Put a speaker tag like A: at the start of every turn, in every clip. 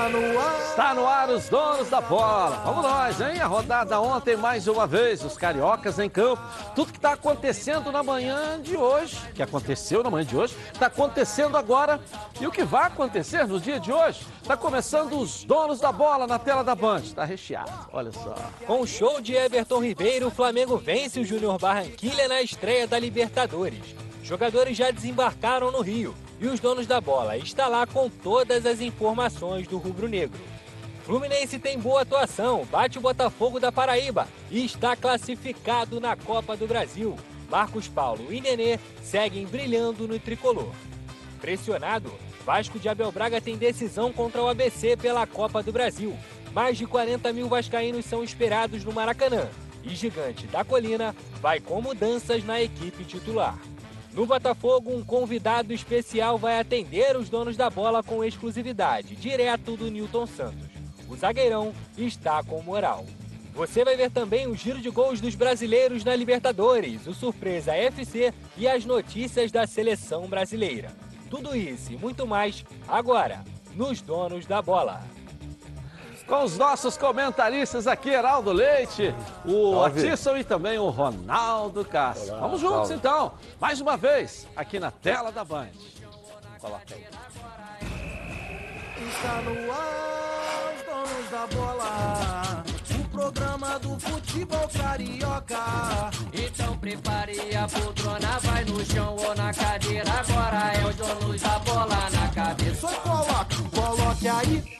A: Está no ar.
B: Está no ar os donos da bola. Vamos nós, hein? A rodada ontem mais uma vez, os cariocas em campo. Tudo que está acontecendo na manhã de hoje, que aconteceu na manhã de hoje, está acontecendo agora. E o que vai acontecer no dia de hoje? Está começando os donos da bola na tela da Band. Está recheado, olha só.
C: Com o show de Everton Ribeiro, o Flamengo vence o Júnior Barranquilha na estreia da Libertadores. Jogadores já desembarcaram no Rio e os donos da bola está lá com todas as informações do rubro-negro. Fluminense tem boa atuação, bate o Botafogo da Paraíba e está classificado na Copa do Brasil. Marcos Paulo e Nenê seguem brilhando no tricolor. Pressionado, Vasco de Abel Braga tem decisão contra o ABC pela Copa do Brasil. Mais de 40 mil vascaínos são esperados no Maracanã. E Gigante da Colina vai com mudanças na equipe titular. No Botafogo, um convidado especial vai atender os donos da bola com exclusividade, direto do Newton Santos. O zagueirão está com moral. Você vai ver também o giro de gols dos brasileiros na Libertadores, o Surpresa FC e as notícias da seleção brasileira. Tudo isso e muito mais agora, nos Donos da Bola
B: com os nossos comentaristas aqui, Heraldo Leite, o Atisson e também o Ronaldo Castro. Olá, Vamos juntos salve. então, mais uma vez, aqui na tela da Band. Coloca aí.
A: Está no ar, os donos da bola. O programa do futebol carioca.
D: Então prepare a poltrona, vai no chão ou na cadeira. Agora é os donos da bola na cabeça.
A: Só coloque, coloque aí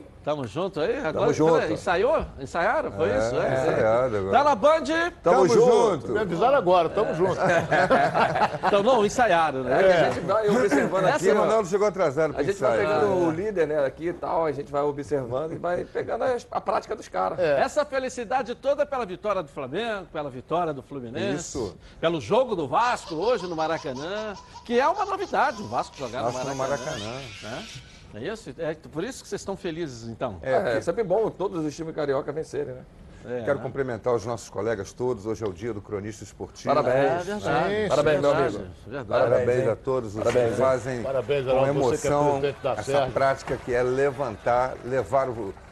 B: Tamo junto aí? Agora,
E: Tamo junto.
B: Ensaiou? Ensaiaram? Foi
E: é,
B: isso?
E: É, ensaiado agora.
B: Tá na Band?
E: Tamo, Tamo junto.
F: Me avisaram agora, tamo junto.
B: então não, ensaiaram, né?
E: É. A gente vai observando aqui. Essa Ronaldo chegou atrasado
G: A gente vai pegando ah, o líder, né, aqui e tal, a gente vai observando e vai pegando a, a prática dos caras.
B: É. Essa felicidade toda pela vitória do Flamengo, pela vitória do Fluminense. Isso. Pelo jogo do Vasco hoje no Maracanã, que é uma novidade o Vasco jogar Vasco no Maracanã. No Maracanã. Né? É isso? É por isso que vocês estão felizes, então?
G: É, é sempre bom todos os times carioca vencerem, né?
E: É, Quero né? cumprimentar os nossos colegas todos. Hoje é o dia do cronista esportivo.
G: Parabéns. É
E: verdade,
G: Parabéns, meu amigo.
E: Verdade. Parabéns a todos os Parabéns, que fazem Parabéns, com emoção é essa prática que é levantar, levar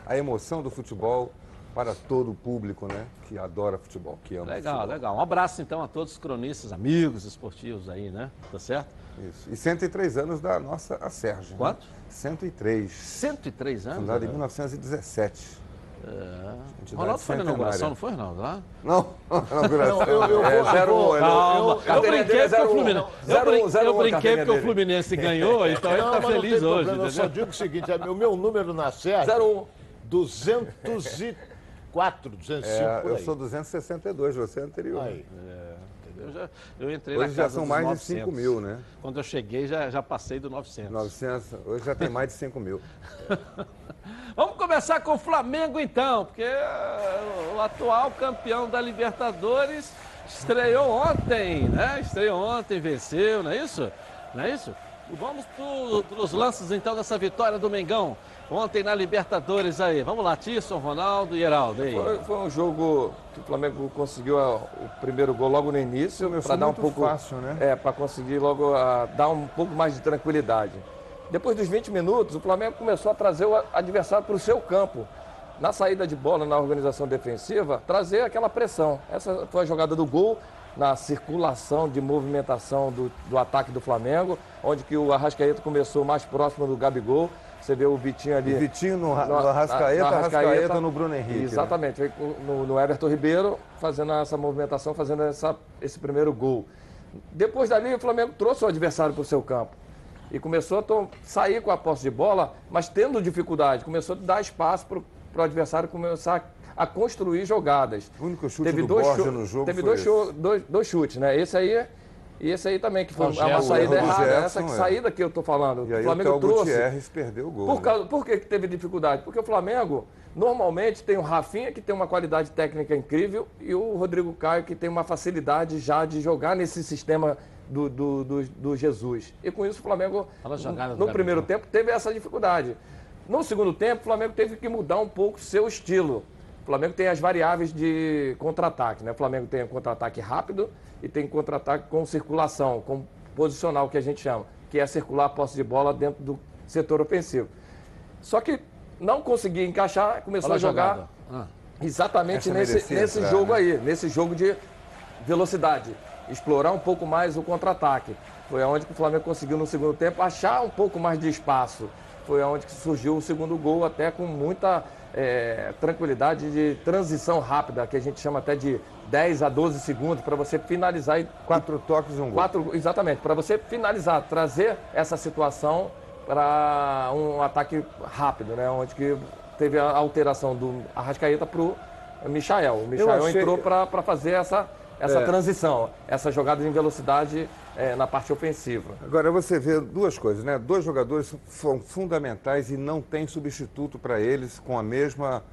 E: a emoção do futebol para todo o público, né? Que adora futebol, que ama
B: Legal,
E: futebol.
B: legal. Um abraço então a todos os cronistas, amigos esportivos aí, né? Tá certo?
E: Isso. E 103 anos da nossa a Sérgio.
B: Quanto?
E: Né? 103.
B: 103 anos?
E: Fundada em 1917.
B: É. Ronaldo foi na inauguração, não foi, Ronaldo? Lá?
E: Não, inauguração.
B: eu, eu, é, zero, um, eu, eu, eu, brinquei porque o Fluminense. Eu, eu brinquei porque o Fluminense ganhou, então ele está feliz hoje.
F: Eu só digo o seguinte: o meu número na Sérgio. 01. 204, 205. É,
E: eu sou 262, você é anterior. Aí.
B: É. Eu, já, eu entrei
E: hoje
B: na
E: casa já são mais 900. de 5 mil, né?
B: Quando eu cheguei, já, já passei do 900.
E: 900, hoje já tem mais de 5 mil.
B: Vamos começar com o Flamengo, então, porque uh, o atual campeão da Libertadores estreou ontem, né? Estreou ontem, venceu, não é isso? Não é isso? Vamos para os lances, então, dessa vitória do Mengão ontem na Libertadores aí. Vamos lá, Tisson, Ronaldo e Heraldo. Aí.
G: Foi, foi, um jogo que o Flamengo conseguiu o primeiro gol logo no início
E: para dar um pouco
G: fácil, né? É, para conseguir logo a, dar um pouco mais de tranquilidade. Depois dos 20 minutos, o Flamengo começou a trazer o adversário para o seu campo. Na saída de bola, na organização defensiva, trazer aquela pressão. Essa foi a jogada do gol na circulação de movimentação do, do ataque do Flamengo, onde que o Arrascaeta começou mais próximo do Gabigol você vê o Vitinho ali.
E: O Vitinho no, no, no Arrascaeta, Arrascaeta no Bruno Henrique. Né?
G: Exatamente. Né? No, no, Everton Ribeiro, fazendo essa movimentação, fazendo essa, esse primeiro gol. Depois dali, o Flamengo trouxe o adversário para o seu campo. E começou a sair com a posse de bola, mas tendo dificuldade. Começou a dar espaço para o adversário começar a construir jogadas.
E: O único chute teve do dois Borja no jogo
G: Teve dois, dois, dois, chutes, né? Esse aí e esse aí também, que foi uma saída errada, Gerson, essa que, é. saída que eu estou falando.
E: E aí o Flamengo o trouxe. Gutierrez perdeu o gol.
G: Por, né? causa, por que teve dificuldade? Porque o Flamengo normalmente tem o Rafinha, que tem uma qualidade técnica incrível, e o Rodrigo Caio, que tem uma facilidade já de jogar nesse sistema do, do, do, do Jesus. E com isso o Flamengo, no, no primeiro tempo, teve essa dificuldade. No segundo tempo, o Flamengo teve que mudar um pouco seu estilo. O Flamengo tem as variáveis de contra-ataque, né? O Flamengo tem contra-ataque rápido e tem contra-ataque com circulação, com posicional, que a gente chama, que é circular a posse de bola dentro do setor ofensivo. Só que não conseguia encaixar, começou Olha a jogar ah. exatamente nesse, nesse entrar, jogo né? aí, nesse jogo de velocidade. Explorar um pouco mais o contra-ataque. Foi onde o Flamengo conseguiu no segundo tempo achar um pouco mais de espaço. Foi onde surgiu o segundo gol, até com muita é, tranquilidade de transição rápida, que a gente chama até de 10 a 12 segundos para você finalizar. E,
E: quatro toques e um gol.
G: Quatro, exatamente, para você finalizar, trazer essa situação para um ataque rápido, né? Onde que teve a alteração do Arrascaeta para o Michael. O Michael achei... entrou para fazer essa, essa é. transição, essa jogada em velocidade é, na parte ofensiva.
E: Agora você vê duas coisas, né? Dois jogadores são fundamentais e não tem substituto para eles com a mesma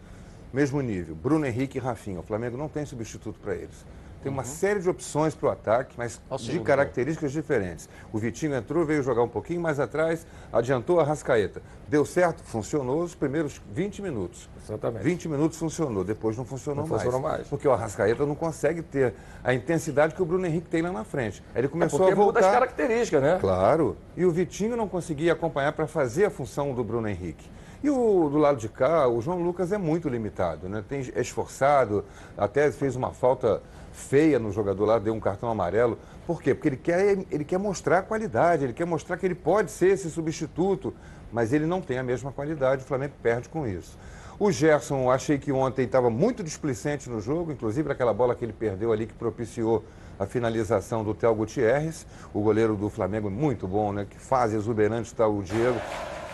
E: mesmo nível. Bruno Henrique e Rafinha. O Flamengo não tem substituto para eles. Tem uma uhum. série de opções para o ataque, mas de características gol. diferentes. O Vitinho entrou, veio jogar um pouquinho mais atrás, adiantou a Rascaeta. Deu certo? Funcionou os primeiros 20 minutos.
G: Exatamente.
E: 20 minutos funcionou, depois não funcionou,
G: não
E: mais.
G: funcionou mais.
E: Porque o Arrascaeta não consegue ter a intensidade que o Bruno Henrique tem lá na frente. Aí ele começou
G: é
E: a voltar.
G: muda as características, né?
E: Claro. E o Vitinho não conseguia acompanhar para fazer a função do Bruno Henrique. E o, do lado de cá, o João Lucas é muito limitado, né? Tem, é esforçado, até fez uma falta feia no jogador lá, deu um cartão amarelo. Por quê? Porque ele quer, ele quer mostrar a qualidade, ele quer mostrar que ele pode ser esse substituto, mas ele não tem a mesma qualidade, o Flamengo perde com isso. O Gerson, achei que ontem estava muito displicente no jogo, inclusive naquela bola que ele perdeu ali, que propiciou a finalização do Théo Gutierrez, o goleiro do Flamengo, muito bom, né? Que fase exuberante está o Diego.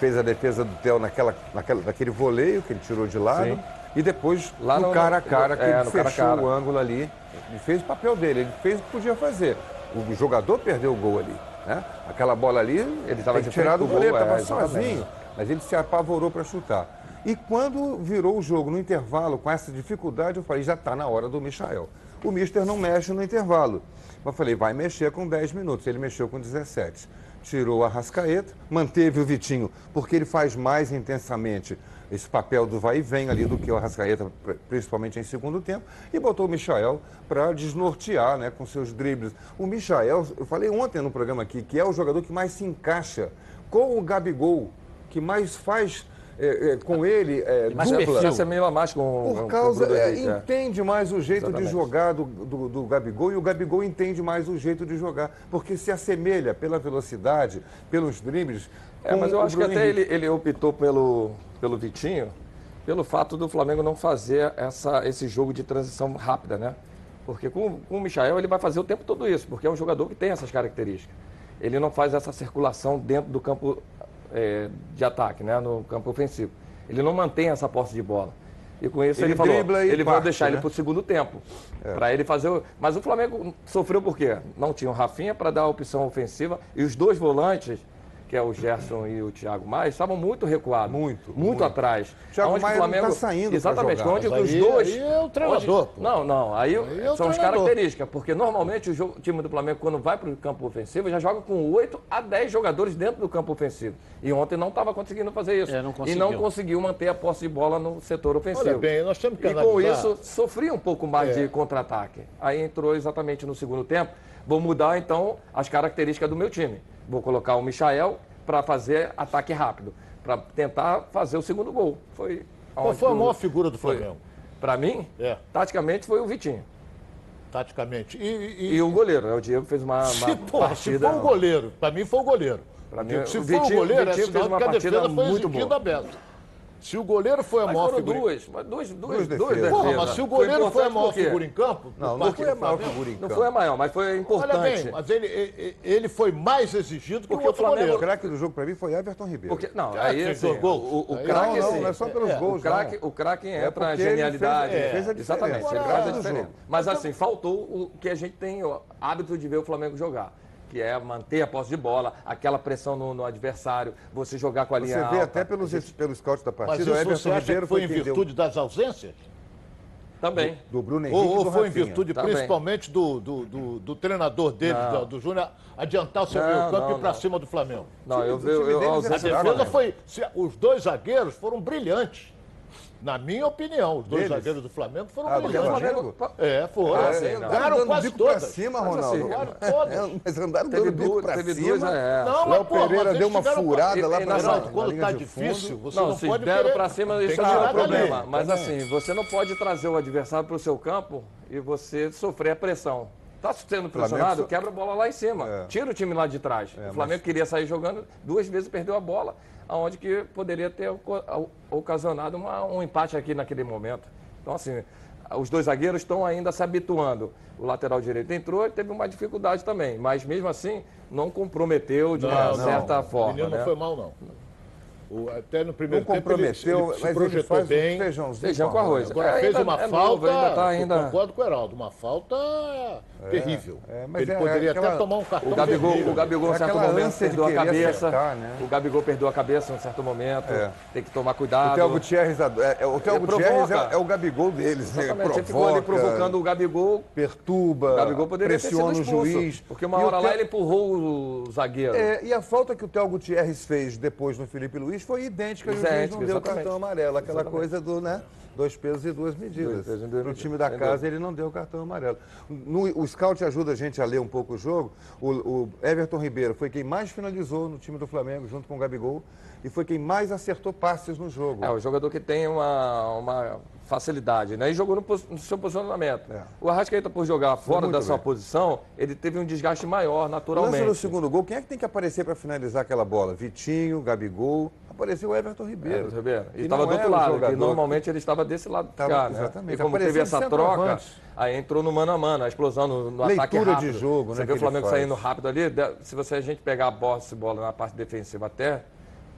E: Fez a defesa do Théo naquela, naquela, naquele voleio que ele tirou de lado. Sim. E depois, Lá no, no cara a cara, que é, ele fechou cara -cara. o ângulo ali. Ele fez o papel dele, ele fez o que podia fazer. O jogador perdeu o gol ali. Né? Aquela bola ali, ele estava tirado o goleiro, estava é, sozinho, mas ele se apavorou para chutar. E quando virou o jogo no intervalo, com essa dificuldade, eu falei, já está na hora do Michael. O Mister não mexe no intervalo. Eu falei, vai mexer com 10 minutos. Ele mexeu com 17. Tirou a Rascaeta, manteve o Vitinho, porque ele faz mais intensamente esse papel do vai e vem ali do que o Arrascaeta, principalmente em segundo tempo, e botou o Michael para desnortear né, com seus dribles. O Michael, eu falei ontem no programa aqui, que é o jogador que mais se encaixa com o Gabigol, que mais faz é, é, com ele é,
G: mais dupla. Essa é meio mais com
E: Por causa, com é, entende mais o jeito Exatamente. de jogar do, do, do, Gabigol e o Gabigol entende mais o jeito de jogar, porque se assemelha pela velocidade, pelos dribles.
G: É, mas eu acho que até ele, ele optou pelo, pelo Vitinho, pelo fato do Flamengo não fazer essa, esse jogo de transição rápida, né? Porque com, com o Michael ele vai fazer o tempo todo isso, porque é um jogador que tem essas características. Ele não faz essa circulação dentro do campo é, de ataque, né? no campo ofensivo. Ele não mantém essa posse de bola. E com isso ele, ele falou, ele vai deixar né? ele para o segundo tempo. É. Para ele fazer. O... Mas o Flamengo sofreu por quê? Não tinha o Rafinha para dar a opção ofensiva e os dois volantes que é o Gerson e o Thiago Maia, estavam muito recuados.
E: Muito.
G: Muito, muito. atrás.
E: Thiago Maia Flamengo... está saindo
G: Exatamente.
E: Onde
G: os dois...
F: Aí é o treinador.
G: Onde... Não, não. Aí, aí é são as características. Porque normalmente o, jogo, o, time do Flamengo, quando vai para o campo ofensivo, já joga com 8 a 10 jogadores dentro do campo ofensivo. E ontem não estava conseguindo fazer isso. É, não e não conseguiu manter a posse de bola no setor ofensivo. Olha
F: bem, nós temos que
G: E com isso, sofria um pouco mais é. de contra-ataque. Aí entrou exatamente no segundo tempo. Vou mudar, então, as características do meu time. Vou colocar o Michael para fazer ataque rápido, para tentar fazer o segundo gol. Foi
F: Qual foi a maior figura do Flamengo?
G: Para mim, é. taticamente foi o Vitinho.
F: Taticamente. E,
G: e... e o goleiro, né? o Diego fez uma, uma se, pô, partida...
F: Se for o goleiro, para mim foi o goleiro. Para mim, se o for Vitinho, o goleiro, o Vitinho é sinal fez uma que a defesa foi exigida aberta. Se o goleiro foi a
G: mas
F: maior
G: foram
F: figura.
G: Duas, mas duas, duas, duas defesas.
F: Porra, mas se o goleiro foi, foi a maior figura em campo.
E: Não, não foi a maior figura em campo.
G: Não foi a maior, mas foi importante. Olha bem,
F: mas ele, ele foi mais exigido
E: porque
F: que o Flamengo.
E: Goleiro. O craque do jogo para mim foi Everton Ribeiro.
G: Porque, não, aí assim, gol. O, o craque.
E: Não, não, não é só pelos é, gols.
G: O craque, o craque é entra na genialidade.
E: Ele fez, ele fez a
G: Exatamente, ele faz a diferença. Mas assim, faltou o que a gente tem o hábito de ver o Flamengo jogar que é manter a posse de bola, aquela pressão no, no adversário, você jogar com a linha
E: Você vê
G: alta.
E: até pelos, gente... pelos scouts da partida,
F: Mas isso o Everton você acha Ribeiro que foi, foi em virtude deu... das ausências?
G: Também.
F: Do, do Bruno Henrique. Ou, ou foi Rafinha. em virtude Também. principalmente do, do, do, do, treinador dele, do, do Júnior, adiantar o seu meio campo e ir para cima do Flamengo.
G: Não, eu vi. A
F: defesa foi. Os dois zagueiros foram brilhantes. Na minha opinião, os dois Deles? zagueiros do Flamengo foram ah, brilhantes. Flamengo... É, foram. Ah, sim,
E: Ganharam quase todas. Pra cima, Ronaldo. Ganharam todas. É, mas andaram teve dando bico pra teve cima. Duas, é.
F: Não, Léo Pereira deu uma furada pra... lá pra cima. Quando tá difícil, você não, não se pode
G: deram pra cima, isso não é um problema. Mas assim, você não pode trazer o adversário pro seu campo e você sofrer a pressão. Está sendo pressionado, quebra a bola lá em cima. É. Tira o time lá de trás. É, o Flamengo mas... queria sair jogando, duas vezes perdeu a bola aonde que poderia ter ocasionado uma, um empate aqui naquele momento. Então, assim, os dois zagueiros estão ainda se habituando. O lateral direito entrou e teve uma dificuldade também, mas mesmo assim não comprometeu de não, uma não, certa forma. O
F: menino
G: né?
F: não foi mal, não. O, até no primeiro
E: não comprometeu, tempo ele, ele se projetou
G: ele
E: bem.
G: Um feijão com arroz.
F: Agora é, fez uma é falta, novo, ainda tá ainda... concordo com o Heraldo, uma falta é, terrível. É, mas ele é, poderia aquela... até tomar um cartão
G: o Gabigol, vermelho. O Gabigol, em certo momento, perdeu a cabeça. Acertar, né? O Gabigol perdeu a cabeça em um certo momento. Tem que tomar cuidado.
E: O Theo Gutierrez, é, o Theo Gutierrez é, o Gabigol deles.
G: Né? Ele ficou ali provocando o Gabigol.
E: Perturba, o Gabigol poderia pressiona o juiz.
G: Porque uma hora lá ele empurrou o zagueiro.
E: e a falta que o Theo Gutierrez fez depois no Felipe Luiz foi idêntica o juiz não deu cartão amarelo. Aquela exatamente. coisa do, né? Dois pesos e duas medidas. No time da casa ele não deu cartão amarelo. No, o scout ajuda a gente a ler um pouco o jogo. O, o, Everton Ribeiro foi quem mais finalizou no time do Flamengo, junto com o Gabigol, e foi quem mais acertou passes no jogo.
G: É, o jogador que tem uma, uma facilidade, né? E jogou no, no seu posicionamento. É. O Arrascaeta, por jogar fora da sua posição, ele teve um desgaste maior, naturalmente.
E: Lance no segundo gol, quem é que tem que aparecer para finalizar aquela bola? Vitinho, Gabigol, apareceu o Everton Ribeiro. Everton Ribeiro.
G: E estava do outro lado, que normalmente ele estava desse lado de cá, né? Exatamente. E como teve essa troca, aí entrou no mano a mano, a explosão no, no ataque rápido.
E: de jogo,
G: Você né? Você vê o Flamengo saindo rápido ali, se você, a gente pegar a bola, bola na parte defensiva até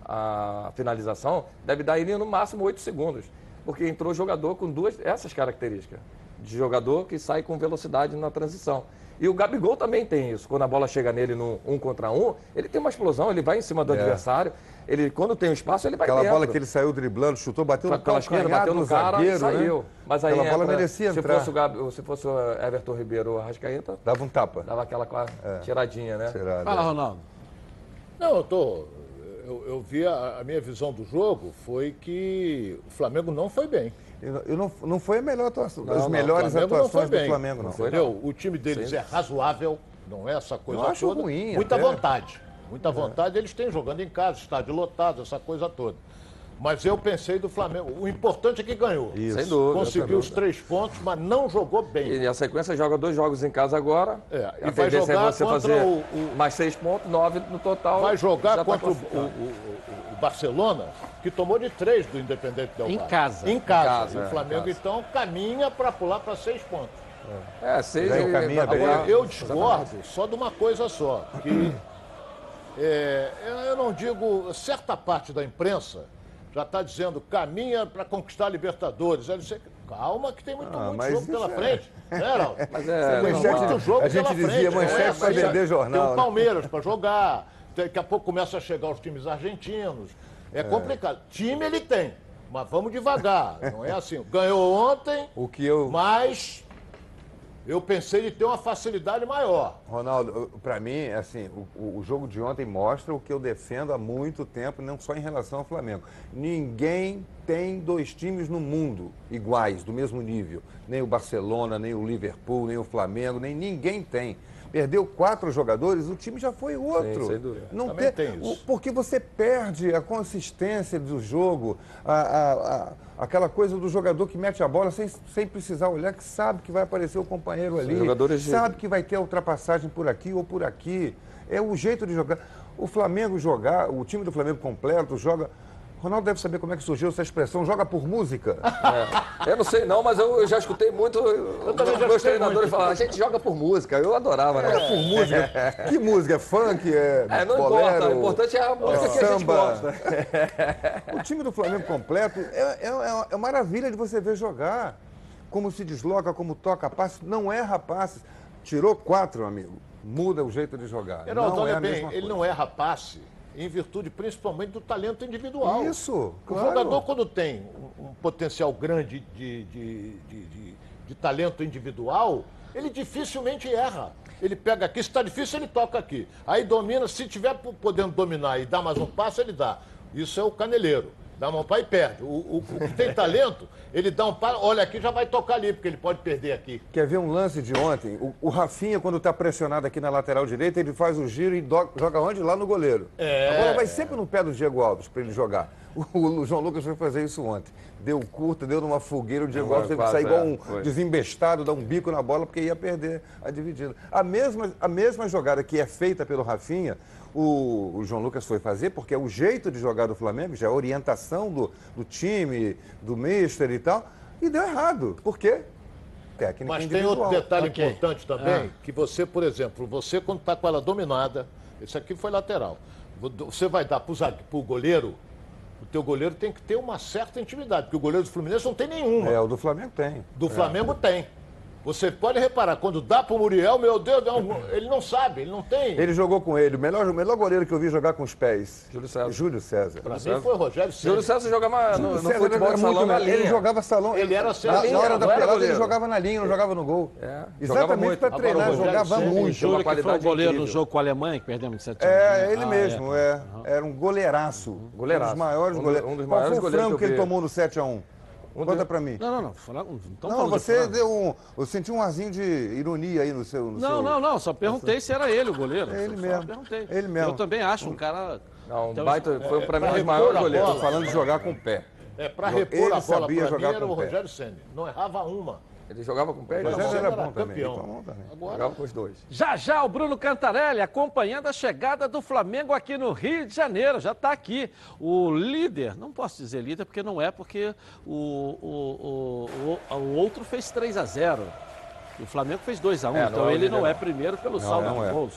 G: a finalização, deve dar ele no máximo 8 segundos porque entrou jogador com duas essas características. De jogador que sai com velocidade na transição. E o Gabigol também tem isso. Quando a bola chega nele no um contra um, ele tem uma explosão, ele vai em cima do é. adversário. Ele, quando tem um espaço, ele vai
E: Aquela
G: dentro.
E: bola que ele saiu driblando, chutou, bateu no esquerda, bateu no cara zagueiro, e saiu. Né?
G: Mas aí Aquela entra, bola merecia se entrar. Fosse o Gabi, se fosse o Everton Ribeiro ou o Arrascaeta...
E: Dava um tapa.
G: Dava aquela é. tiradinha, né? Tirada.
B: Fala, Ronaldo.
F: Não, eu tô eu, eu vi a, a, minha visão do jogo foi que o Flamengo não foi bem.
E: Eu, não, não foi a melhor atuação, não, as melhores atuações do Flamengo, não.
F: Foi, Entendeu? O time deles Sim. é razoável, não é essa coisa eu acho toda. Ruim, Muita até. vontade. Muita é. vontade eles têm jogando em casa, estádio lotado, essa coisa toda. Mas eu pensei do Flamengo. O importante é que ganhou.
G: Isso. Sem dúvida.
F: Conseguiu os três pontos, mas não jogou bem.
G: E a sequência joga dois jogos em casa agora.
F: É, e vai jogar é você contra fazer o,
G: o, mais seis pontos, nove no total.
F: Vai jogar tá contra tá o, o, o, Barcelona, que tomou de três do Independente Del
B: Em casa.
F: Em casa. Em casa o Flamengo, então, caminha para pular para seis pontos.
G: É, é seis e caminha
F: Agora, eu discordo só de uma coisa só, que é, eu não digo certa parte da imprensa já está dizendo caminha para conquistar a Libertadores. Aí disse, calma que tem muito, ah, muito jogo pela é... frente. Né,
E: Mas é, tem muito jogo a gente pela dizia, frente. Manchete é, vender jornal.
F: Tem o né? Palmeiras para jogar. Daqui a pouco começa a chegar os times argentinos. É, é, complicado. Time ele tem. Mas vamos devagar. Não é assim. Ganhou ontem,
E: o que eu...
F: mas eu pensei de ter uma facilidade maior.
E: Ronaldo, para mim, assim, o, o, jogo de ontem mostra o que eu defendo há muito tempo, não só em relação ao Flamengo. Ninguém tem dois times no mundo iguais, do mesmo nível. Nem o Barcelona, nem o Liverpool, nem o Flamengo, nem ninguém tem perdeu quatro jogadores, o time já foi outro. Sim,
G: sem dúvida.
E: Não Também tem, tem isso. Porque você perde a consistência do jogo, a, a, a, aquela coisa do jogador que mete a bola sem, sem precisar olhar, que sabe que vai aparecer o companheiro ali, sabe que vai ter a ultrapassagem por aqui ou por aqui. É o jeito de jogar. O Flamengo jogar, o time do Flamengo completo joga Ronaldo deve saber como é que surgiu essa expressão, joga por música.
G: É. Eu não sei não, mas eu já escutei muito. Eu também já meus treinadores falar, a gente joga por música. Eu adorava, né?
E: Joga por música. Que música? É funk? É,
G: é não bolero, importa. O importante é a música é, que a gente gosta.
E: O time do Flamengo completo é, é, é, é maravilha de você ver jogar. Como se desloca, como toca passes. Não erra passes. Tirou quatro, amigo. Muda o jeito de jogar.
F: Heraldo, não é bem, ele não erra passe em virtude principalmente do talento individual.
E: Isso.
F: Claro. O jogador, quando tem um potencial grande de, de, de, de, de talento individual, ele dificilmente erra. Ele pega aqui, se está difícil, ele toca aqui. Aí domina, se tiver podendo dominar e dar mais um passo, ele dá. Isso é o caneleiro. Dá mão para e perde. O, o, o, que tem talento, ele dá um passo, olha aqui, já vai tocar ali, porque ele pode perder aqui.
E: Quer ver um lance de ontem? O, o Rafinha, quando está pressionado aqui na lateral direita, ele faz o giro e do, joga onde? Lá no goleiro. É. A bola vai sempre no pé do Diego Alves para ele jogar. O, João Lucas foi fazer isso ontem. Deu curta, deu numa fogueira, o Diego Alves teve que sair igual um é, desembestado, dar um bico na bola, porque ia perder a dividida. A mesma, a mesma jogada que é feita pelo Rafinha, o, o, João Lucas foi fazer, porque é o jeito de jogar do Flamengo, já é a orientação do, do time, do mister e tal, e deu errado. Por quê?
F: Técnica Mas tem outro detalhe okay. importante também, ah. que você, por exemplo, você quando está com ela dominada, esse aqui foi lateral, você vai dar para o goleiro, o teu goleiro tem que ter uma certa intimidade, porque o goleiro do Fluminense não tem nenhuma.
E: É, o do Flamengo tem.
F: Do Flamengo é. tem. Você pode reparar, quando dá pro Muriel, meu Deus, ele não sabe, ele não tem.
E: Ele jogou com ele. O melhor, o melhor goleiro que eu vi jogar com os pés.
G: Júlio César.
E: Júlio César.
F: Pra mim foi o Rogério César.
G: Júlio César jogava no, no César futebol de salão na linha.
E: Ele jogava salão.
F: Ele era
E: na, na hora da pelada, ele jogava na linha, não jogava no gol. É. Exatamente para treinar, Agora, jogava César, muito.
B: Júlio que foi o goleiro no jogo com a Alemanha, que perdemos de 7
E: É, ele ah, mesmo, é. é. Era um goleiraço. Goleiraço. Um dos maiores goleiros. Um dos maiores Qual foi o frango que ele tomou no 7x1? Conta pra mim.
B: Não, não, não.
E: Não, não você deu um. Eu senti um arzinho de ironia aí no seu. No
B: não,
E: seu...
B: não, não. Só perguntei se era ele o goleiro.
E: É ele mesmo.
B: perguntei.
E: Ele mesmo.
B: Eu também acho um cara.
G: Não, um baita, foi pra mim um dos maiores goleiros. Tô
E: falando de jogar com o pé.
F: É, pra repor ele a bola sabia pra jogar mim era o Rogério Senna. Não errava uma.
G: Ele jogava com o pé,
E: ele era, era bom também. Campeão. também.
G: Agora... Jogava com os dois.
B: Já já o Bruno Cantarelli acompanhando a chegada do Flamengo aqui no Rio de Janeiro. Já está aqui. O líder, não posso dizer líder porque não é, porque o, o, o, o outro fez 3 a 0 o Flamengo fez 2 a 1 um, é, então é ele não é primeiro pelo não, saldo não é. gols.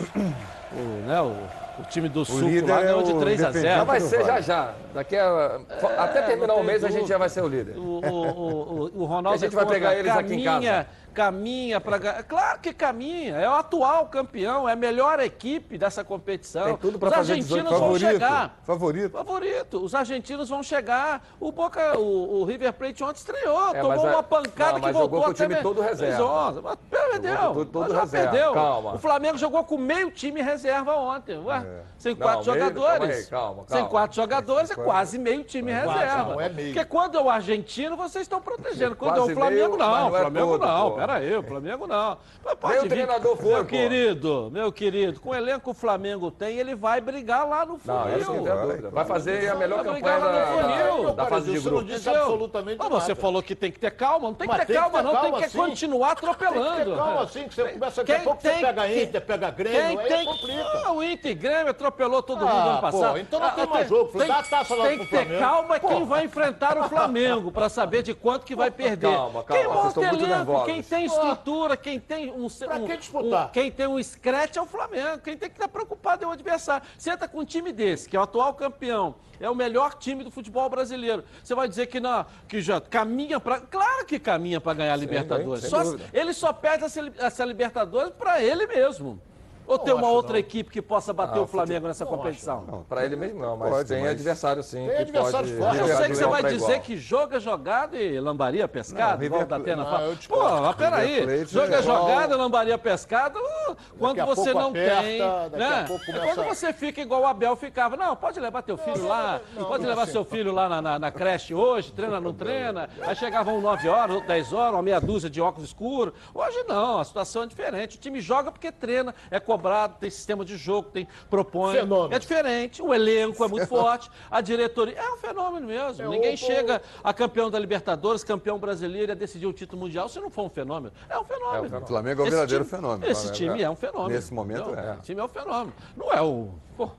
B: O, né, o, o time do Sul lá ganhou de 3 a 0.
G: Já vai ser já já. Daqui a, é, até terminar o mês a gente já vai ser o líder.
B: O, o, o, o Ronaldo
G: a gente vai pegar eles caminha, aqui em casa
B: caminha para Claro que caminha, é o atual campeão, é a melhor equipe dessa competição.
E: Tem tudo para fazer
B: argentinos vão
E: favorito,
B: chegar.
E: Favorito.
B: Favorito. Os argentinos vão chegar. O Boca, o, o River Plate ontem estreou, é, tomou uma pancada não, que voltou
G: jogou com o time todo reserva.
B: Mas perdeu. Todo, todo mas reserva. perdeu. Calma. O Flamengo jogou com meio time reserva ontem. Ué, é. sem quatro não, jogadores. Meio, calma, calma, sem quatro jogadores é quase meio time reserva. Não é meio. Porque quando é o argentino, vocês estão protegendo. Quando é o Flamengo, não. O é Flamengo não aí, o Flamengo não.
G: pode
B: meu
G: vir. treinador foi,
B: Meu pô. querido, meu querido, com o elenco que o Flamengo tem, ele vai brigar lá no funil. Não, isso não
G: vai, vai fazer a melhor vai campanha da, da, da fase de grupo. Não
F: disse absolutamente
B: Mas você falou que tem que ter calma, não tem que ter calma, não, tem que continuar atropelando. Tem que ter
F: calma assim, que você começa daqui a pouco, você pega Inter, pega Grêmio, aí complica.
B: O Inter e Grêmio atropelou todo mundo ano passado.
F: Então não tem ah, mais jogo, dá a taça lá
B: Tem que ter calma quem vai enfrentar o Flamengo, para saber de quanto que vai perder. Calma, calma, monta elenco, quem tem estrutura, quem tem um.
F: Pra que disputar?
B: Um, quem tem um scratch é o Flamengo. Quem tem que estar preocupado é o adversário. Senta com um time desse, que é o atual campeão, é o melhor time do futebol brasileiro. Você vai dizer que não, que já caminha para. Claro que caminha para ganhar a Libertadores. Sim, só, ele só perde essa, essa Libertadores para ele mesmo. Ou tem uma outra não. equipe que possa bater ah, o Flamengo nessa competição?
G: Para ele mesmo não, mas pode, tem mas... adversário sim.
F: Tem adversário forte.
B: Eu sei que você vai dizer igual. que joga jogada e lambaria pescado, igual da Atena fala. Pô, mas peraí, joga jogada, lambaria pescado, uh, quando você não aperta, tem. Né? Começa... Quando você fica igual o Abel ficava, não, pode levar teu filho lá, pode levar seu filho lá na, creche hoje, treina, não treina. Aí chegavam 9 horas, 10 horas, uma meia dúzia de óculos escuros. Hoje não, a situação é diferente. O time joga porque treina, é cobrado, tem sistema de jogo, tem propõe. Fenômeno. É diferente, o elenco é muito forte, a diretoria. É um fenômeno mesmo. É Ninguém chega a campeão da Libertadores, campeão brasileiro, a decidir o título mundial se não for um fenômeno. É um fenômeno. É,
E: o Flamengo é um verdadeiro time, fenômeno.
B: Esse time é um fenômeno.
E: Nesse momento
B: não, é. Esse time é um fenômeno. Não é o. Pô,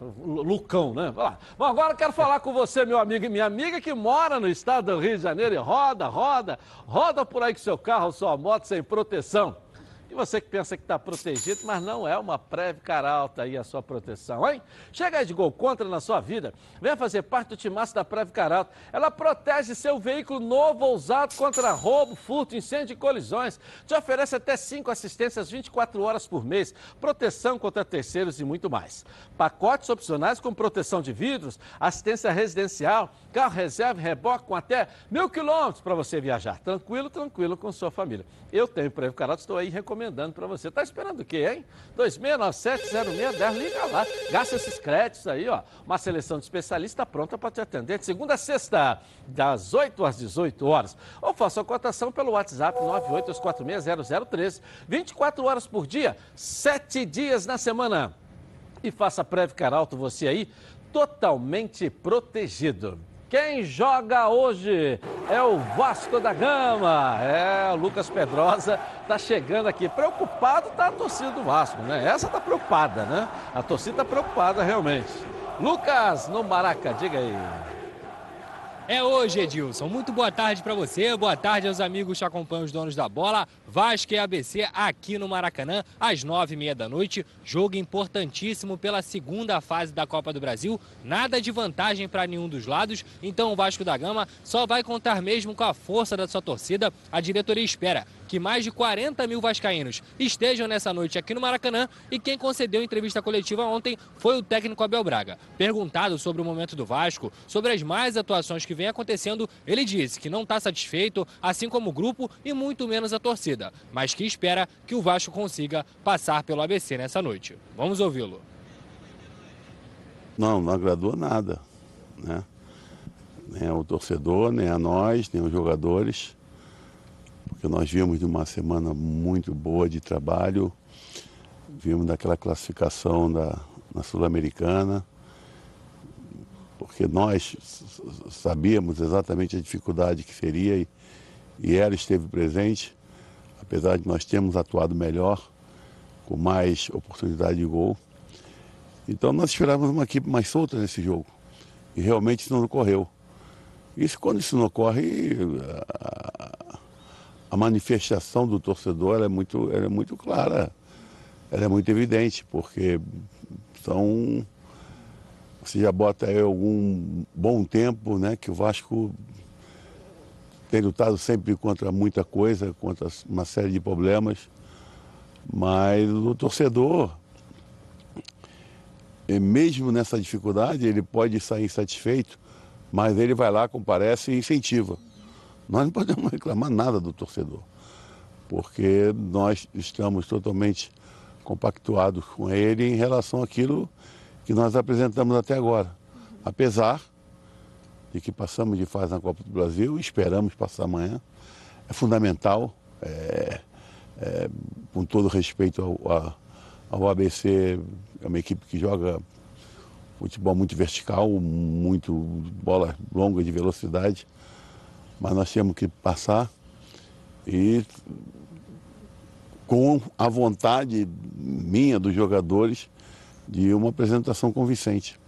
B: Lucão, né? Bom, agora quero falar com você, meu amigo e minha amiga, que mora no estado do Rio de Janeiro e roda, roda, roda por aí com seu carro, sua moto sem proteção. Você que pensa que está protegido, mas não é uma Preve Caralta aí a sua proteção, hein? Chega de gol contra na sua vida. Venha fazer parte do timaço da Preve Caralta. Ela protege seu veículo novo ou usado contra roubo, furto, incêndio e colisões. Te oferece até cinco assistências 24 horas por mês, proteção contra terceiros e muito mais. Pacotes opcionais com proteção de vidros, assistência residencial, carro reserva e reboque com até mil quilômetros para você viajar. Tranquilo, tranquilo com sua família. Eu tenho Preve Caralto, estou aí recomendando para você. Está esperando o quê, hein? 2697-0610, liga lá. Gasta esses créditos aí, ó. Uma seleção de especialistas pronta para te atender de segunda a sexta, das 8 às 18 horas. Ou faça a cotação pelo WhatsApp 982460013. 24 horas por dia, 7 dias na semana. E faça Preve Caralto você aí totalmente protegido. Quem joga hoje é o Vasco da Gama. É, o Lucas Pedrosa está chegando aqui. Preocupado está a torcida do Vasco, né? Essa está preocupada, né? A torcida está preocupada realmente. Lucas, no Maraca, diga aí.
C: É hoje, Edilson. Muito boa tarde para você, boa tarde aos amigos que acompanham os donos da bola. Vasco e ABC aqui no Maracanã, às nove e meia da noite. Jogo importantíssimo pela segunda fase da Copa do Brasil. Nada de vantagem para nenhum dos lados, então o Vasco da Gama só vai contar mesmo com a força da sua torcida. A diretoria espera que mais de 40 mil vascaínos estejam nessa noite aqui no Maracanã e quem concedeu entrevista coletiva ontem foi o técnico Abel Braga. Perguntado sobre o momento do Vasco, sobre as mais atuações que vem acontecendo, ele disse que não está satisfeito, assim como o grupo e muito menos a torcida, mas que espera que o Vasco consiga passar pelo ABC nessa noite. Vamos ouvi-lo.
H: Não, não agradou nada, né? Nem ao torcedor, nem a nós, nem aos jogadores porque nós vimos de uma semana muito boa de trabalho, vimos daquela classificação da, na Sul-Americana, porque nós sabíamos exatamente a dificuldade que seria e, e ela esteve presente, apesar de nós termos atuado melhor, com mais oportunidade de gol. Então nós esperávamos uma equipe mais solta nesse jogo. E realmente isso não ocorreu. Isso quando isso não ocorre, manifestação do torcedor é muito, é muito clara, ela é muito evidente, porque são. Você já bota aí algum bom tempo né, que o Vasco tem lutado sempre contra muita coisa, contra uma série de problemas, mas o torcedor, mesmo nessa dificuldade, ele pode sair insatisfeito, mas ele vai lá, comparece e incentiva. Nós não podemos reclamar nada do torcedor, porque nós estamos totalmente compactuados com ele em relação àquilo que nós apresentamos até agora. Apesar de que passamos de fase na Copa do Brasil, esperamos passar amanhã, é fundamental, é, é, com todo respeito ao, ao ABC, é uma equipe que joga futebol muito vertical, muito bola longa de velocidade mas nós tínhamos que passar e com a vontade minha dos jogadores de uma apresentação convincente.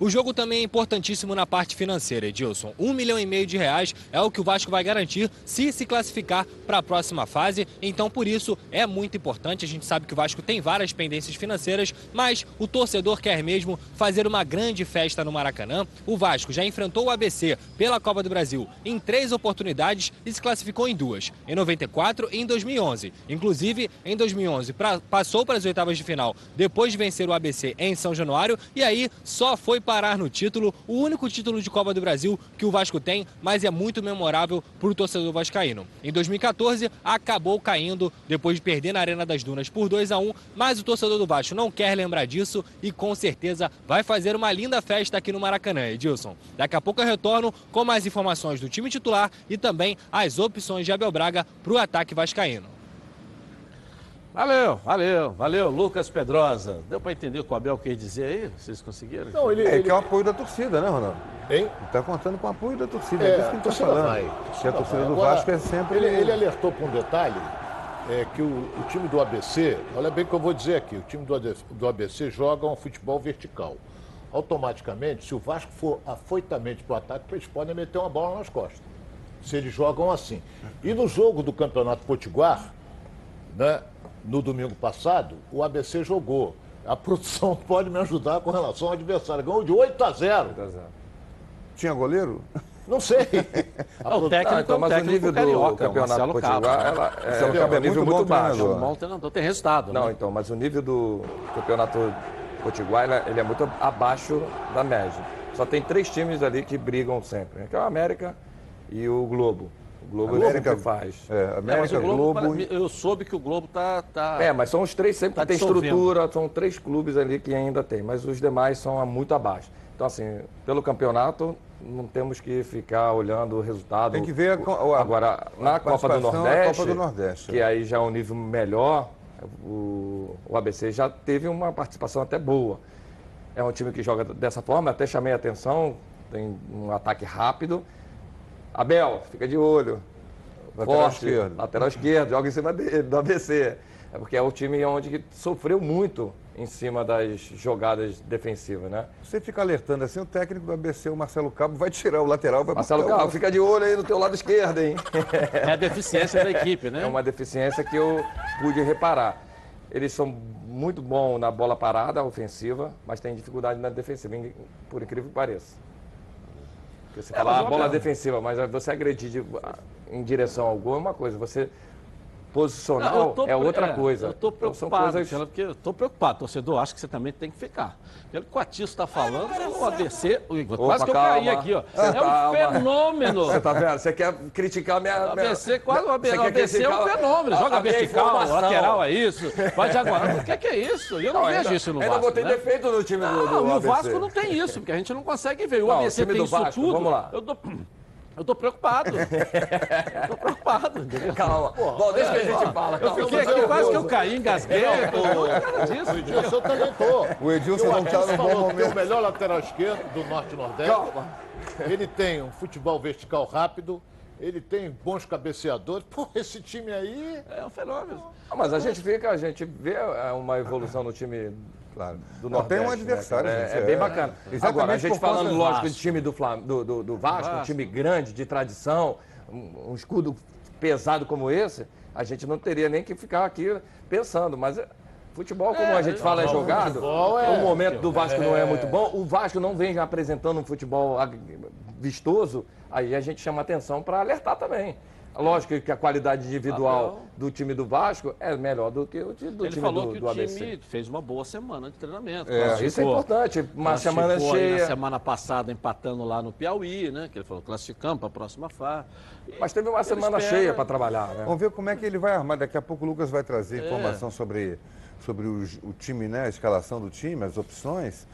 C: O jogo também é importantíssimo na parte financeira, Edilson. Um milhão e meio de reais é o que o Vasco vai garantir se se classificar para a próxima fase. Então, por isso, é muito importante. A gente sabe que o Vasco tem várias pendências financeiras, mas o torcedor quer mesmo fazer uma grande festa no Maracanã. O Vasco já enfrentou o ABC pela Copa do Brasil em três oportunidades e se classificou em duas, em 94 e em 2011. Inclusive, em 2011, pra, passou para as oitavas de final depois de vencer o ABC em São Januário e aí só foi parar no título, o único título de Copa do Brasil que o Vasco tem, mas é muito memorável para o torcedor vascaíno. Em 2014, acabou caindo depois de perder na Arena das Dunas por 2 a 1 mas o torcedor do Vasco não quer lembrar disso e com certeza vai fazer uma linda festa aqui no Maracanã, Edilson. Daqui a pouco eu retorno com mais informações do time titular e também as opções de Abel Braga para o ataque vascaíno.
B: Valeu, valeu, valeu, Lucas Pedrosa. Deu para entender o que o Abel quer dizer aí? Vocês conseguiram?
E: Não, ele, é ele... que é o apoio da torcida, né, Ronaldo? Hein? Ele está contando com o apoio da torcida, é, é isso que ele está falando. Vai, que a torcida vai. do Agora, Vasco é sempre...
F: Ele, ele alertou para um detalhe, é que o, o, time do ABC, olha bem o que eu vou dizer aqui, o time do, do ABC joga um futebol vertical. Automaticamente, se o Vasco for afoitamente para o ataque, eles podem meter uma bola nas costas. Se eles jogam assim. E no jogo do Campeonato Potiguar, né? No domingo passado, o ABC jogou. A produção pode me ajudar com relação ao adversário. Ganhou de 8 a 0. 8 a 0.
E: Tinha goleiro?
F: Não sei.
B: A o técnico, ah, então, mas o nível do campeonato
G: Marcelo Cabo, ela, é, Marcelo Cabo é, nível muito, baixo.
B: Um bom treinador, tem resultado.
G: Não,
B: né?
G: então, mas o nível do campeonato potiguar, ele é muito abaixo da média. Só tem três times ali que brigam sempre, né? que é o América e o Globo. O Globo América, sempre faz.
B: É, América, é, Globo, Globo... Eu soube que o Globo tá, tá...
G: É, mas são os três sempre tá que tem estrutura, são três clubes ali que ainda tem, mas os demais são muito abaixo. Então, assim, pelo campeonato, não temos que ficar olhando o resultado.
E: Tem que ver a, a,
G: agora na
E: a
G: Copa do Nordeste,
E: Copa do Nordeste,
G: que aí já é um nível melhor. O, o ABC já teve uma participação até boa. É um time que joga dessa forma, até chamei a atenção, tem um ataque rápido. Abel, fica de olho. Lateral Forte, esquerdo. Lateral esquerdo, joga em cima dele, do ABC. É porque é o time onde sofreu muito em cima das jogadas defensivas, né?
E: Você fica alertando assim, o técnico do ABC, o Marcelo Cabo, vai tirar o lateral, vai
G: Marcelo Cabo, o... fica de olho aí no teu lado esquerdo, hein?
B: É a deficiência da equipe, né?
G: É uma deficiência que eu pude reparar. Eles são muito bons na bola parada, ofensiva, mas tem dificuldade na defensiva, por incrível que pareça. Porque você é, a bola defensiva, mas você agredir em direção ao gol é uma coisa. Você posicional não, é outra é, coisa.
B: Eu estou então, preocupado, coisas... porque eu estou preocupado. Torcedor, acho que você também tem que ficar. Pelo que o Atício está falando, o ABC. Opa, quase que eu calma. caí aqui, ó. é calma. um fenômeno.
G: Você tá vendo? Você quer criticar minha.
B: O ABC, quase o ABC, o ABC é um fenômeno. Joga a vertical, lateral é isso. Vai Jaguar. O que é, que é isso? Eu não, não vejo ainda, isso no Vasco.
G: Ainda vou ter né? defeito no time do,
B: do, do No Vasco não tem isso, porque a gente não consegue ver. O ABC tem isso tudo.
G: Vamos lá.
B: Eu dou... Eu tô preocupado. eu tô preocupado, entendeu?
G: Calma. Bom, deixa que a gente fala.
B: Eu fiquei aqui, quase que eu caí, engasguei.
F: O Edilson também tô.
E: O Edilson não tá no bom momento.
F: o melhor lateral esquerdo do Norte-Nordeste. Calma. Ele tem um futebol vertical rápido. Ele tem bons cabeceadores. Pô, esse time aí
B: é um fenômeno.
G: mas a gente fica, a gente vê é, uma evolução no time claro. do Nordeste.
E: Tem um adversário,
G: né, é, é, bem bacana. Exatamente Agora, a gente falando, lógico, de time do, Flam, do, do, do Vasco, Vasco, um time grande, de tradição, um, um, escudo pesado como esse, a gente não teria nem que ficar aqui pensando, mas... Futebol, como é, a gente fala, é jogado. É, o momento do Vasco não é muito bom. O Vasco não vem apresentando um futebol vistoso. Aí a gente chama atenção para alertar também. Lógico que a qualidade individual do time do Vasco é melhor do que o do
B: Ele
G: time
B: falou
G: do,
B: que
G: do
B: o
G: ABC.
B: time fez uma boa semana de treinamento.
G: É, isso é importante. Uma semana cheia.
B: Na semana passada empatando lá no Piauí, né? Que ele falou classificamos para a próxima fase.
G: Mas teve uma semana espera... cheia para trabalhar, né?
E: Vamos ver como é que ele vai armar. Daqui a pouco o Lucas vai trazer é. informação sobre, sobre o, o time, né? A escalação do time, as opções.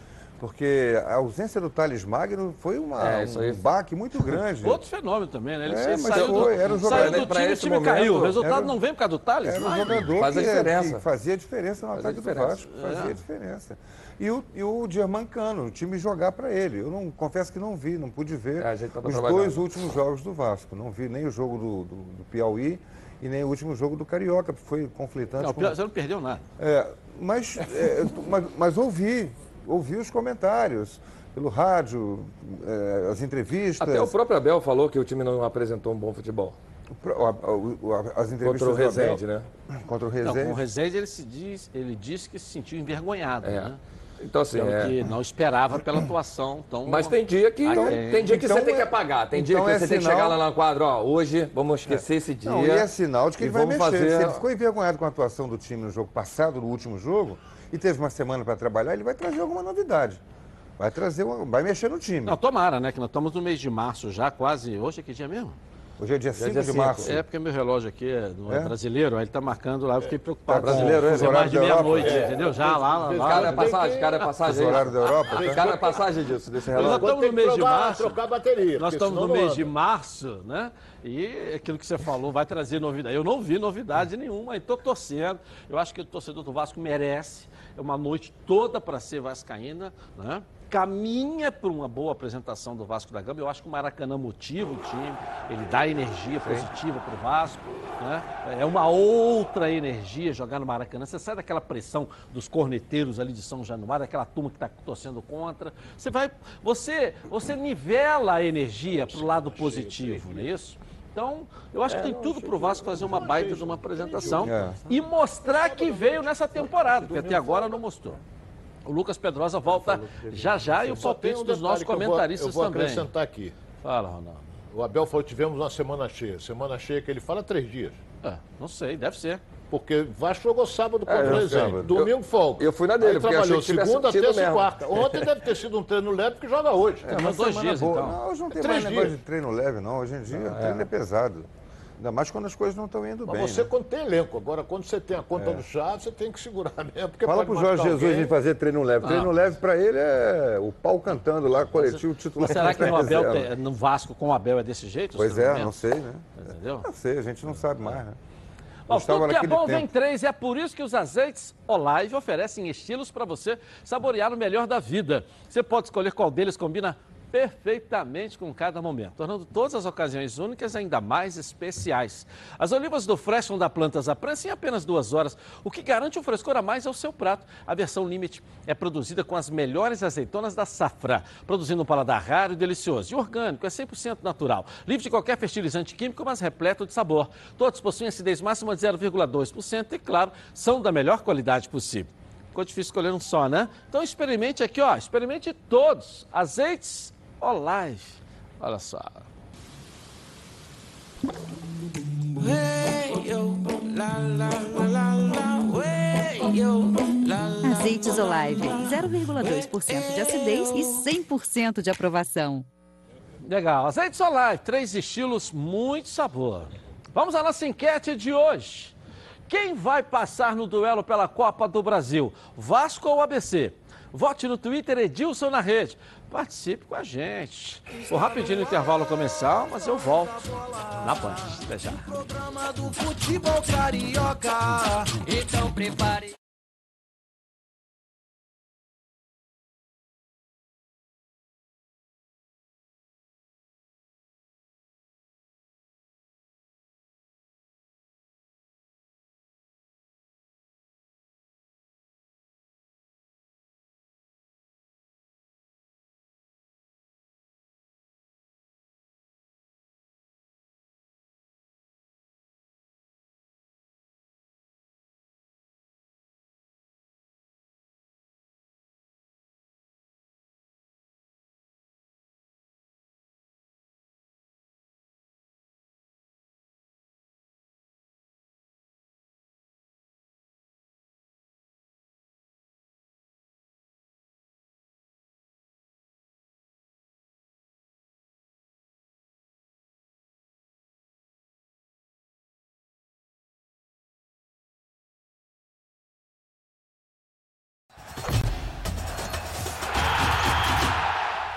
E: Porque a ausência do Thales Magno foi uma, é, um baque muito grande.
B: Outro fenômeno também, né? Ele
E: é, saiu, foi, do, era um
B: jogador, saiu do time, o time momento, caiu. O resultado era, não vem por causa do Thales?
E: Era um jogador Faz que, a diferença. que fazia diferença no Faz ataque do Vasco. Fazia é. diferença. E o, e o Germancano, o time jogar para ele. Eu não confesso que não vi, não pude ver é, os dois últimos jogos do Vasco. Não vi nem o jogo do, do, do Piauí e nem o último jogo do Carioca, foi conflitante. Não,
B: com... Você não perdeu nada.
E: É, mas, é, mas, mas ouvi, ouvi os comentários pelo rádio, eh, as entrevistas.
G: Até o próprio Abel falou que o time não apresentou um bom futebol.
E: as entrevistas
G: Contra o Rezende,
E: né? Contra o Rezende.
B: Não, com o Rezende ele, se diz, ele disse que se sentiu envergonhado, é. né?
G: Então, assim,
B: é... que não esperava pela atuação tão.
G: Mas tem dia que, então, tem dia que então, você tem que apagar. Tem dia então que é você sinal... tem que chegar lá no quadro, ó, hoje vamos esquecer é. esse dia. Não,
E: e é sinal de que ele vai mexer. Fazer... Se ele ficou envergonhado com a atuação do time no jogo passado, no último jogo, e teve uma semana para trabalhar, ele vai trazer alguma novidade. Vai trazer, uma, vai mexer no time.
B: Não, tomara, né? Que nós estamos no mês de março já, quase. Hoje é que dia mesmo?
E: Hoje é dia 5 é de março.
B: É, porque meu relógio aqui é, é? é brasileiro, aí ele está marcando lá, eu fiquei preocupado. É
E: brasileiro, é?
B: mais de meia-noite, é. entendeu? Já lá, lá.
G: Cara é passagem, cara é passagem.
E: horário da Europa.
G: Cara é passagem disso, desse relógio.
B: Nós estamos no mês de março.
F: Trocar bateria.
B: Nós estamos no mês de março, né? E aquilo que você falou vai trazer novidade. Eu não vi novidade nenhuma, estou torcendo. Eu acho que o torcedor do Vasco merece. É uma noite toda para ser vascaína, né? caminha para uma boa apresentação do Vasco da Gama. Eu acho que o Maracanã motiva o time, ele dá energia positiva para o Vasco. Né? É uma outra energia jogar no Maracanã. Você sai daquela pressão dos corneteiros ali de São Januário, daquela turma que está torcendo contra. Você vai, você, você nivela a energia para o lado positivo, não é isso? Então, eu acho é, que tem tudo para o Vasco fazer uma baita de uma apresentação é. e mostrar que veio nessa temporada, porque até agora não mostrou. O Lucas Pedrosa volta já já e o palpite um dos nossos comentaristas
F: eu vou,
B: eu vou
F: acrescentar aqui.
B: Fala, Ronaldo.
F: O Abel falou, tivemos uma semana cheia. Semana cheia que ele fala três dias.
B: É, não sei, deve ser.
F: Porque Vasco jogou sábado contra é, o Resende. Domingo folga.
E: Eu fui na dele,
F: Aí trabalhou segunda, terça e quarta. Ontem deve ter sido um treino leve que joga hoje.
B: É, mas dois dias, boa. então.
E: Não, hoje não tem mais negócio de treino leve, não. Hoje em dia o treino é pesado. Ainda mais quando as coisas não estão indo
F: Mas
E: bem.
F: você
E: né?
F: quando tem elenco. Agora, quando você tem a conta é. do chá, você tem que segurar mesmo. Porque
E: Fala pro Jorge Jesus de fazer treino leve. Ah. Treino leve para ele é o pau cantando lá, coletivo
B: Mas,
E: titular.
B: será que no, Abel tem, no Vasco com o Abel é desse jeito?
E: Pois é, não sei, né? Entendeu? Não sei, a gente não sabe mais, né?
B: Bom, tudo que é bom tempo. vem três e é por isso que os azeites Olive oferecem estilos para você saborear o melhor da vida. Você pode escolher qual deles combina perfeitamente com cada momento, tornando todas as ocasiões únicas ainda mais especiais. As olivas do Fresh vão da plantas à prensa em apenas duas horas, o que garante um frescor a mais ao seu prato. A versão Limite é produzida com as melhores azeitonas da safra, produzindo um paladar raro e delicioso. E orgânico, é 100% natural, livre de qualquer fertilizante químico, mas repleto de sabor. Todos possuem acidez máxima de 0,2% e, claro, são da melhor qualidade possível. Ficou difícil escolher um só, né? Então experimente aqui, ó, experimente todos. Azeites Olive. Olha só.
I: Azeites Olive, 0,2% de acidez e 100% de aprovação.
B: Legal, Azeites Olive, três estilos, muito sabor. Vamos à nossa enquete de hoje. Quem vai passar no duelo pela Copa do Brasil, Vasco ou ABC? Vote no Twitter Edilson na rede. Participe com a gente. Vou rapidinho no intervalo começar, mas eu volto na Band. Até já. Então prepare.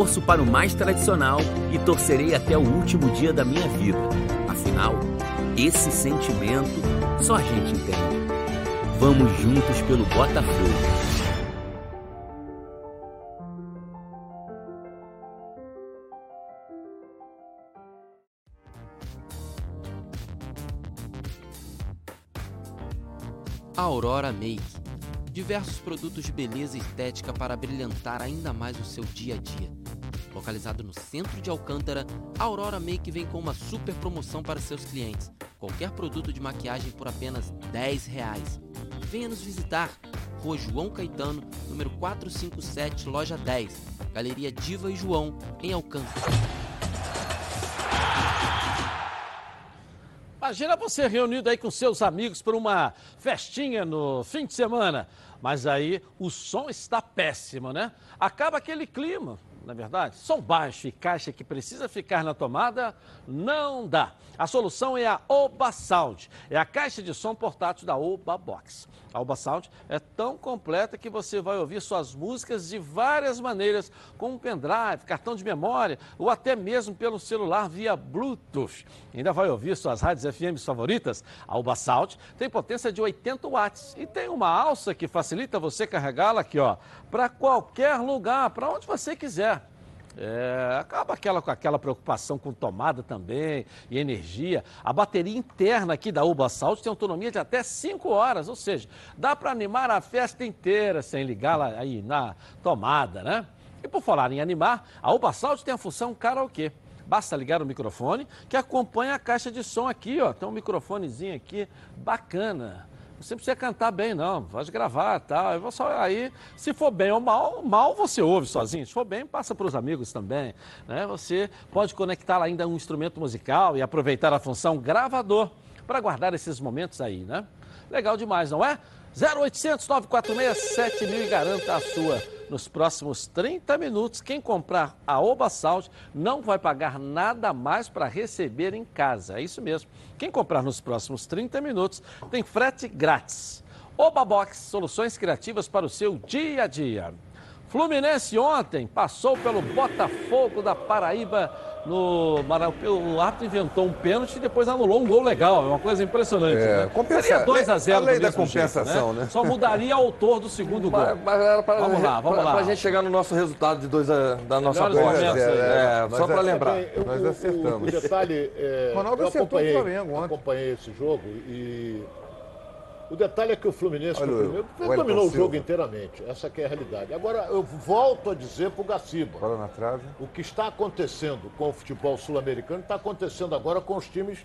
J: torço para o mais tradicional e torcerei até o último dia da minha vida. Afinal, esse sentimento só a gente entende. Vamos juntos pelo Botafogo.
K: Aurora Make. Diversos produtos de beleza e estética para brilhantar ainda mais o seu dia a dia. Localizado no centro de Alcântara, a Aurora Make vem com uma super promoção para seus clientes. qualquer produto de maquiagem por apenas 10 reais. Venha nos visitar. Rua João Caetano, número 457, loja 10. Galeria Diva e João, em Alcântara.
B: Imagina você reunido aí com seus amigos para uma festinha no fim de semana. Mas aí o som está péssimo, né? Acaba aquele clima, na é verdade? Som baixo e caixa que precisa ficar na tomada, não dá. A solução é a Oba Sound. É a caixa de som portátil da Oba Box. A Oba Sound é tão completa que você vai ouvir suas músicas de várias maneiras, com um pendrive, cartão de memória ou até mesmo pelo celular via Bluetooth. Ainda vai ouvir suas rádios FM favoritas? A Oba Sound tem potência de 80 watts e tem uma alça que facilita você carregá-la aqui, ó, para qualquer lugar, para onde você quiser. É, acaba aquela, com aquela preocupação com tomada também e energia. A bateria interna aqui da Uba Salt tem autonomia de até 5 horas, ou seja, dá para animar a festa inteira sem ligá-la aí na tomada, né? E por falar em animar, a Uba Salt tem a função karaokê. Basta ligar o microfone que acompanha a caixa de som aqui, ó. Tem um microfonezinho aqui bacana. Você precisa cantar bem, não. Pode gravar, tá? Eu vou só, aí, se for bem ou mal, mal você ouve sozinho. Se for bem, passa para os amigos também. Né? Você pode conectar ainda um instrumento musical e aproveitar a função gravador para guardar esses momentos aí, né? Legal demais, não é? 0800 946 7000 e garanta a sua. Nos próximos 30 minutos, quem comprar a Oba Sound não vai pagar nada mais para receber em casa. É isso mesmo. Quem comprar nos próximos 30 minutos tem frete grátis. Oba Box, soluções criativas para o seu dia a dia. Fluminense ontem passou pelo Botafogo da Paraíba no Maracanã. O árbitro inventou um pênalti e depois anulou um gol legal. É uma coisa impressionante. É,
E: né? compensa... Seria 2
B: a 0
E: A lei da compensação, jeito, né?
B: né? Só mudaria o autor do segundo gol.
G: Mas, mas pra, vamos lá, vamos pra, lá. Para a gente chegar no nosso resultado de 2 a, da nossa aposta. É, é, só para lembrar.
F: Eu, nós acertamos. O, o detalhe é, Ronaldo eu acompanhei, o Flamengo ontem. acompanhei esse jogo e o detalhe é que o Fluminense Olha, o Flamengo, o dominou o jogo inteiramente. Essa é a realidade. Agora, eu volto a dizer para o Gaciba.
E: Bola na trave.
F: O que está acontecendo com o futebol sul-americano está acontecendo agora com os times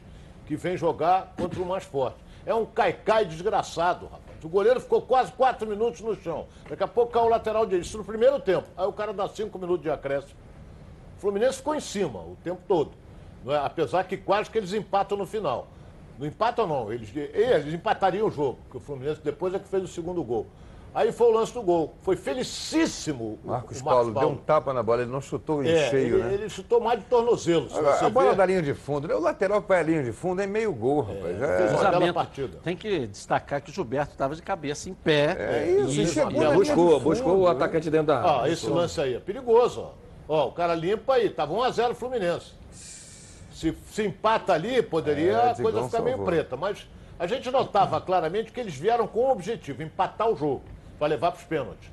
F: que vêm jogar contra o mais forte. É um caicai desgraçado, rapaz. O goleiro ficou quase quatro minutos no chão. Daqui a pouco caiu o lateral direito. Isso no primeiro tempo. Aí o cara dá cinco minutos de acréscimo. O Fluminense ficou em cima o tempo todo. É? Apesar que quase que eles empatam no final. Não empatam, não. Eles, eles empatariam o jogo, porque o Fluminense depois é que fez o segundo gol. Aí foi o lance do gol. Foi felicíssimo
E: Marcos, o Marcos Paulo, Paulo. deu um tapa na bola, ele não chutou em é, cheio,
F: ele,
E: né?
F: Ele chutou mais de tornozelo.
E: Agora, a bola da linha de fundo, né? o lateral que vai à linha de fundo é meio gol, rapaz. É,
B: é. Uma bela partida. Tem que destacar que o Gilberto estava de cabeça em pé.
E: É isso, e
G: chegou buscou, buscou o atacante dentro da
F: área. Ah, esse lance aí é perigoso, ó. Ó, o cara limpa aí, tava 1x0 Fluminense. Se, se empata ali, poderia é, a coisa ficar meio preta. Mas a gente notava claramente que eles vieram com o objetivo, empatar o jogo, para levar para os pênaltis.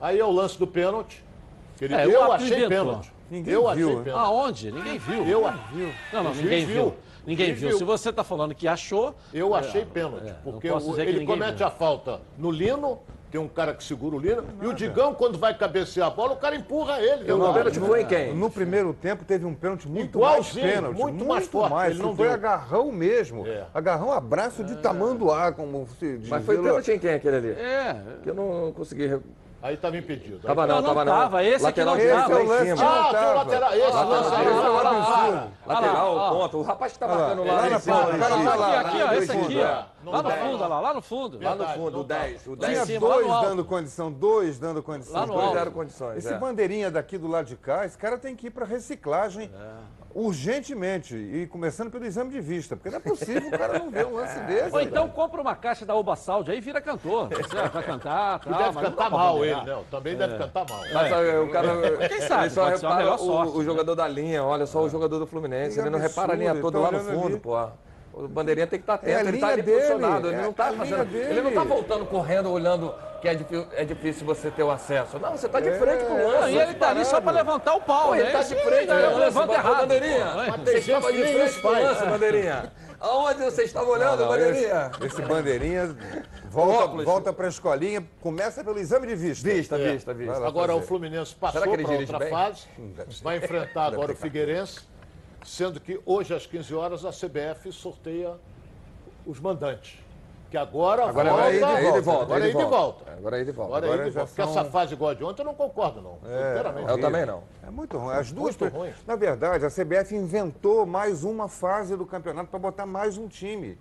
F: Aí é o lance do pênalti. Ele, é, eu achei pênalti.
B: Ninguém eu viu. achei pênalti. Aonde? Ninguém viu.
F: Eu
B: viu. Não, não, ninguém viu. viu. Ninguém viu. viu. Se você está falando que achou.
F: Eu achei pênalti. É, porque o, ele comete viu. a falta no Lino, tem um cara que segura o Lino. E o Digão, quando vai cabecear a bola, o cara empurra ele.
E: Eu não, pênalti foi em quem? No primeiro tempo teve um pênalti muito Igualzinho, mais pênalti. Muito, muito mais forte. Mais. Ele não foi deu. agarrão mesmo. É. Agarrão, abraço de é. tamanduá, como se
G: diz. Mas foi pênalti em quem aquele ali? É. Que eu não consegui
F: Aí estava impedido.
G: Tava não,
B: tava não. Tava, esse
G: lateral
B: aqui não tava.
G: Esse é o lance.
F: Ah, tem o lateral. Esse
G: lance. Lateral, ponta. O rapaz que tá marcando lá. Lá
B: na ponta. Aqui, ó. Esse aqui, ó. Lá no fundo, lá, lá no fundo.
G: Lá no fundo, o 10. O 10.
E: Tinha dois dando condição, dois dando condição.
B: Lá
E: dois
B: deram
E: condições. Esse bandeirinha daqui do lado de cá, esse cara tem que ir para reciclagem urgentemente e começando pelo exame de vista, porque não é possível o cara não ver um lance desse.
B: Ou então compra uma caixa da Uba Saúde aí vira cantor. Vai cantar,
F: tá, deve cantar mal ele, não. Também deve é. cantar mal.
G: Mas é. o cara, quem sabe, ele só repara o, o, jogador da linha, olha só o jogador do Fluminense, ele não repara a linha toda lá no fundo, pô. O bandeirinha tem que estar atento, é ele está ali dele, posicionado, ele é não está fazendo. Ele não está voltando correndo, olhando que é difícil, é difícil você ter o acesso. Não, você está de frente com o lance.
B: E ele está ali só para levantar o pau, Pô,
G: né? Ele está de frente,
B: né? levanta errado.
G: Bandeirinha, você estava de frente com o lance, Bandeirinha. Aonde você estava olhando, não, não, Bandeirinha?
E: Esse, esse Bandeirinha volta, volta para a escolinha, começa pelo exame de vista.
G: Vista, é. vista, vista.
F: Agora fazer. o Fluminense passou para outra bem? fase, hum, vai enfrentar agora o Figueirense, sendo que hoje às 15 horas a CBF sorteia os mandantes. Que agora,
G: agora
F: volta,
G: é ir de volta.
F: Agora é ir de volta.
G: Agora é ir de volta.
F: Agora, agora é ir de volta. Porque essa fase igual a de ontem eu não concordo, não.
G: É, eu também não.
E: É muito ruim. As duas. Muito ruim. Na verdade, a CBF inventou mais uma fase do campeonato para botar mais um time.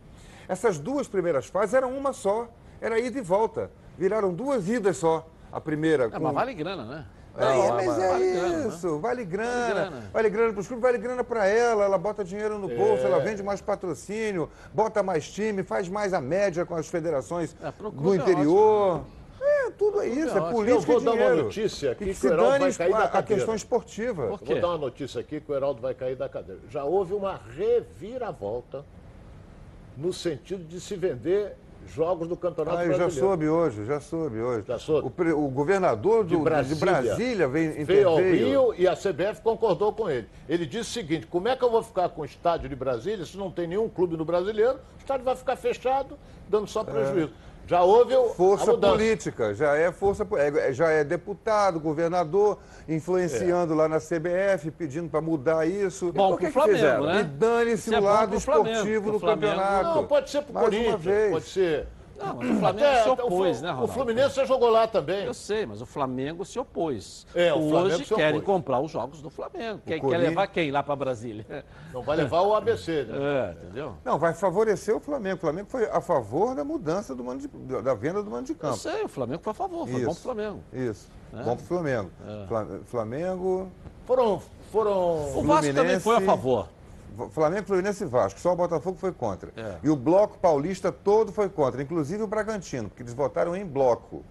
E: Essas duas primeiras fases eram uma só. Era ida e volta. Viraram duas idas só. A primeira. É,
B: com... Mas vale grana, né?
E: Não, é, mas é vale isso, grana, né? vale grana. Vale grana para os clubes, vale grana para ela. Ela bota dinheiro no bolso, é. ela vende mais patrocínio, bota mais time, faz mais a média com as federações é, do interior. Ótimo, é, tudo é isso, é, política Eu
F: vou
E: dar
F: uma notícia aqui que, que o Heraldo vai cair da cadeira.
E: A questão esportiva.
F: Vou dar uma notícia aqui que o Heraldo vai cair da cadeira. Já houve uma reviravolta no sentido de se vender jogos do Campeonato ah, eu
E: Brasileiro. já soube hoje, já soube hoje.
F: Já soube.
E: O, o governador do, de Brasília, de Brasília veio,
F: veio ao Rio e a CBF concordou com ele. Ele disse o seguinte, como é que eu vou ficar com o estádio de Brasília se não tem nenhum clube no brasileiro? O estádio vai ficar fechado, dando só prejuízo. É. Já houve
E: força política, já é força, é, já é deputado, governador, influenciando é. lá na CBF, pedindo para mudar isso.
B: Bom, para o Flamengo, né?
E: E dane-se é o lado esportivo do campeonato.
F: Não, pode ser para o Corinthians, pode ser
B: não, mas o Flamengo Até, se opôs,
F: o,
B: né, Ronaldo?
F: O Fluminense já jogou lá também.
B: Eu sei, mas o Flamengo se opôs. É, o Hoje se querem comprar os jogos do Flamengo. Quer, quer levar quem lá para Brasília?
F: Não vai levar o ABC, né?
B: É, entendeu?
E: Não, vai favorecer o Flamengo. O Flamengo foi a favor da mudança do mando de, da venda do mando de campo. Eu
B: sei, o Flamengo foi a favor, foi Isso. bom pro Flamengo.
E: Isso, é. bom pro Flamengo. É. Flamengo...
F: Foram... foram...
B: O Vasco também foi a favor.
E: Flamengo, Fluminense e Vasco. Só o Botafogo foi contra. É. E o bloco paulista todo foi contra, inclusive o Bragantino, porque eles votaram em bloco.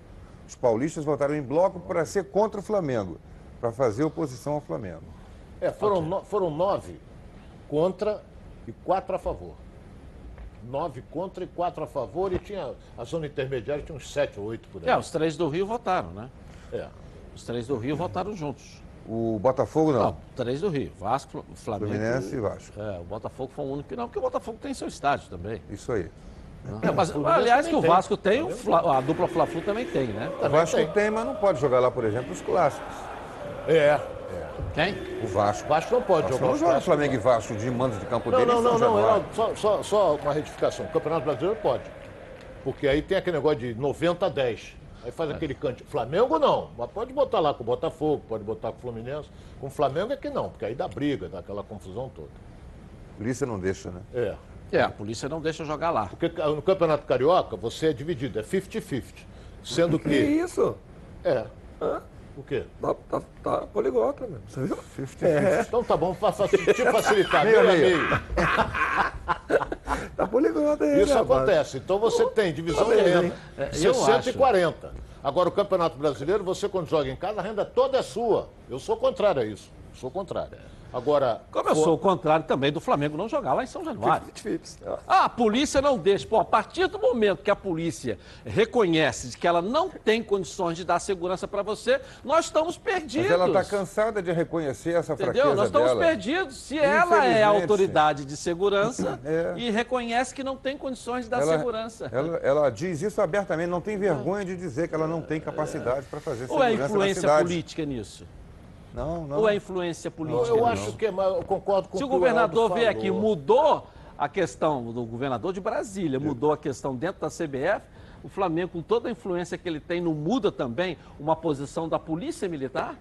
E: Os paulistas votaram em bloco para ser contra o Flamengo, para fazer oposição ao Flamengo.
F: É, foram, okay. no, foram nove contra e quatro a favor. Nove contra e quatro a favor, e tinha a zona intermediária tinha uns sete ou oito por aí.
B: É, os três do Rio votaram, né?
F: É.
B: Os três do Rio votaram juntos.
E: O Botafogo não. Não,
B: três do Rio. Vasco, Flamengo.
E: Fluminense e Vasco.
B: É, o Botafogo foi o único que não, porque o Botafogo tem seu estádio também.
E: Isso aí.
B: É, mas, aliás, que o Vasco tem, o Fla, a dupla Fla-Flu também tem, né?
E: O Vasco tem. tem. mas não pode jogar lá, por exemplo, os clássicos.
F: É. é.
B: Quem?
E: O Vasco. O
F: Vasco não pode
E: Vasco
F: jogar.
E: Não joga Flamengo e Vasco de mando de campo
F: não,
E: dele.
F: Não, não, não, não. Só, só, só uma retificação. O Campeonato Brasileiro pode. Porque aí tem aquele negócio de 90 a 10. Aí faz aquele cante. Flamengo não, mas pode botar lá com o Botafogo, pode botar com o Fluminense. Com o Flamengo é que não, porque aí dá briga, dá aquela confusão toda.
E: A polícia não deixa, né?
F: É.
B: É, a polícia não deixa jogar lá.
F: Porque no Campeonato Carioca você é dividido, é 50-50. Sendo que. Que
G: isso?
F: É.
G: Hã?
F: O quê?
G: Tá, tá, tá poliglota mesmo, você viu?
F: 50, é. Então tá bom, te facilitar. meio a meio.
G: tá poliglota aí,
F: Isso rapaz. acontece. Então você tem divisão de renda. É, 60 e 40. Agora, o Campeonato Brasileiro, você quando joga em casa, a renda toda é sua. Eu sou contrário a isso. Sou contrário. Agora.
B: Como eu for... sou o contrário também do Flamengo não jogar lá em São Januário. Ah, a polícia não deixa. Pô, a partir do momento que a polícia reconhece que ela não tem condições de dar segurança para você, nós estamos perdidos. Mas
E: ela está cansada de reconhecer essa Entendeu? fraqueza
B: Nós estamos
E: dela.
B: perdidos. Se ela é a autoridade de segurança é. e reconhece que não tem condições de dar
E: ela,
B: segurança.
E: Ela, ela, diz isso abertamente, não tem vergonha de dizer que ela não tem capacidade para fazer Ou
B: segurança Ou é influência política nisso?
E: Não, não.
B: Ou é influência política?
F: Eu, eu acho que, mas eu concordo com
B: Se o, o governador veio aqui mudou a questão do governador de Brasília, mudou a questão dentro da CBF, o Flamengo, com toda a influência que ele tem, não muda também uma posição da polícia militar?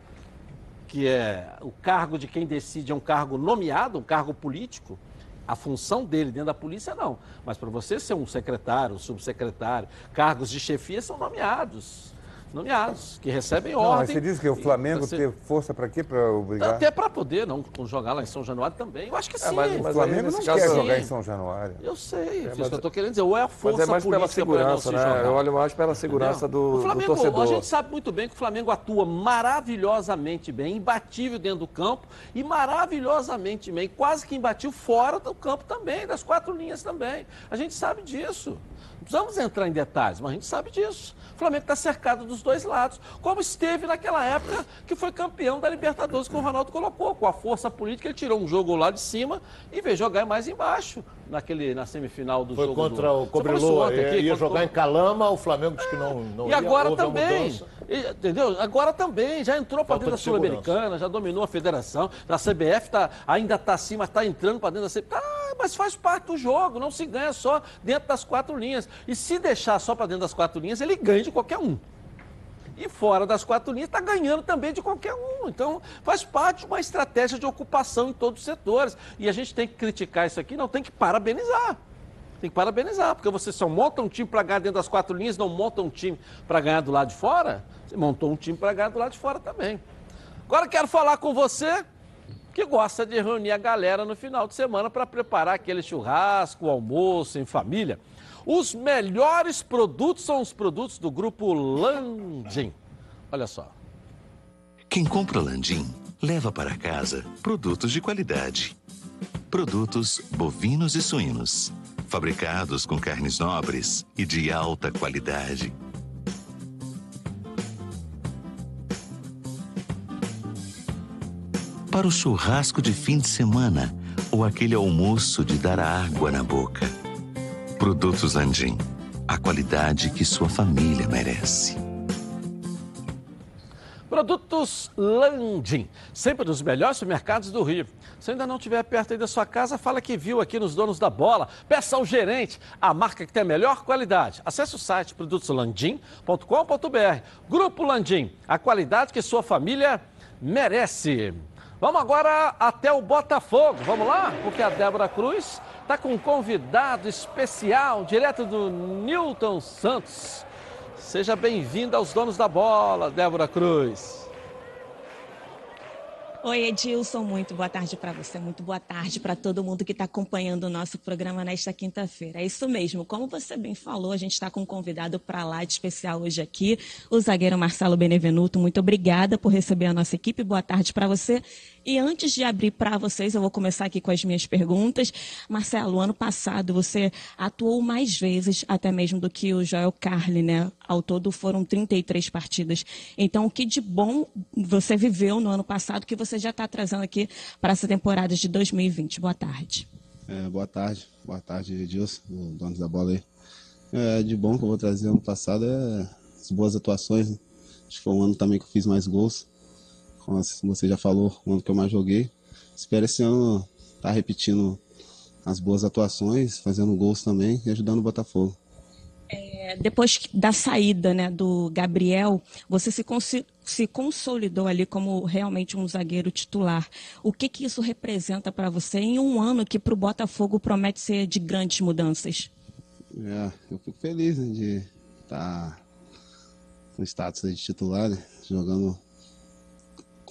B: Que é o cargo de quem decide é um cargo nomeado, um cargo político. A função dele dentro da polícia, não. Mas para você ser um secretário, um subsecretário, cargos de chefia são nomeados nomeados, que recebem não, ordem. Mas
E: você diz que o Flamengo você... tem força para quê? Para obrigar?
B: Até para poder não jogar lá em São Januário também. Eu acho que é, sim. É,
E: mas, mas o Flamengo não quer jogar em São Januário.
B: Eu sei, é, mas... que eu estou querendo dizer. Ou é a força
G: mas é mais pela segurança, né? Jogar. Eu olho mais pela segurança do, o Flamengo, do torcedor.
B: A gente sabe muito bem que o Flamengo atua maravilhosamente bem, imbatível dentro do campo e maravilhosamente bem, quase que imbatível fora do campo também, das quatro linhas também. A gente sabe disso. Não precisamos entrar em detalhes, mas a gente sabe disso. O Flamengo está cercado dos dois lados, como esteve naquela época que foi campeão da Libertadores, que o Ronaldo colocou. Com a força política, ele tirou um jogo lá de cima e veio jogar mais embaixo, naquele, na semifinal do
F: foi
B: jogo.
F: Foi contra do... o Cobreloa, ia, ia jogar em Calama, o Flamengo disse que não, não
B: E ia, agora também, entendeu? Agora também, já entrou para dentro da Sul-Americana, já dominou a federação, a CBF tá, ainda está acima, está entrando para dentro da CBF. Tá mas faz parte do jogo, não se ganha só dentro das quatro linhas. E se deixar só para dentro das quatro linhas, ele ganha de qualquer um. E fora das quatro linhas está ganhando também de qualquer um. Então, faz parte de uma estratégia de ocupação em todos os setores. E a gente tem que criticar isso aqui, não tem que parabenizar. Tem que parabenizar, porque você só monta um time para ganhar dentro das quatro linhas, não monta um time para ganhar do lado de fora. Você montou um time para ganhar do lado de fora também. Agora quero falar com você que gosta de reunir a galera no final de semana para preparar aquele churrasco, almoço em família. Os melhores produtos são os produtos do grupo Landim. Olha só.
L: Quem compra Landim leva para casa produtos de qualidade. Produtos bovinos e suínos, fabricados com carnes nobres e de alta qualidade. Para o churrasco de fim de semana ou aquele almoço de dar água na boca. Produtos Landim. A qualidade que sua família merece.
B: Produtos Landim, sempre dos melhores supermercados do Rio. Se ainda não estiver perto aí da sua casa, fala que viu aqui nos donos da bola. Peça ao gerente a marca que tem a melhor qualidade. Acesse o site produtoslandim.com.br. Grupo Landim, a qualidade que sua família merece. Vamos agora até o Botafogo. Vamos lá? Porque a Débora Cruz está com um convidado especial, direto do Newton Santos. Seja bem-vinda aos donos da bola, Débora Cruz.
M: Oi, Edilson, muito boa tarde para você, muito boa tarde para todo mundo que está acompanhando o nosso programa nesta quinta-feira. É isso mesmo, como você bem falou, a gente está com um convidado para lá de especial hoje aqui, o zagueiro Marcelo Benevenuto. Muito obrigada por receber a nossa equipe, boa tarde para você. E antes de abrir para vocês, eu vou começar aqui com as minhas perguntas. Marcelo, ano passado você atuou mais vezes, até mesmo do que o Joel Carli, né? Ao todo foram 33 partidas. Então, o que de bom você viveu no ano passado que você já está trazendo aqui para essa temporada de 2020? Boa tarde.
N: É, boa tarde, boa tarde, Edilson, dono da bola aí. É, de bom que eu vou trazer ano passado é as boas atuações. Né? Acho que foi um ano também que eu fiz mais gols como você já falou, o ano que eu mais joguei. Espero esse ano estar tá repetindo as boas atuações, fazendo gols também e ajudando o Botafogo.
M: É, depois da saída né, do Gabriel, você se, se, consolidou ali como realmente um zagueiro titular. O que, que isso representa para você em um ano que para o Botafogo promete ser de grandes mudanças?
N: É, eu fico feliz né, de estar tá no status de titular, né, jogando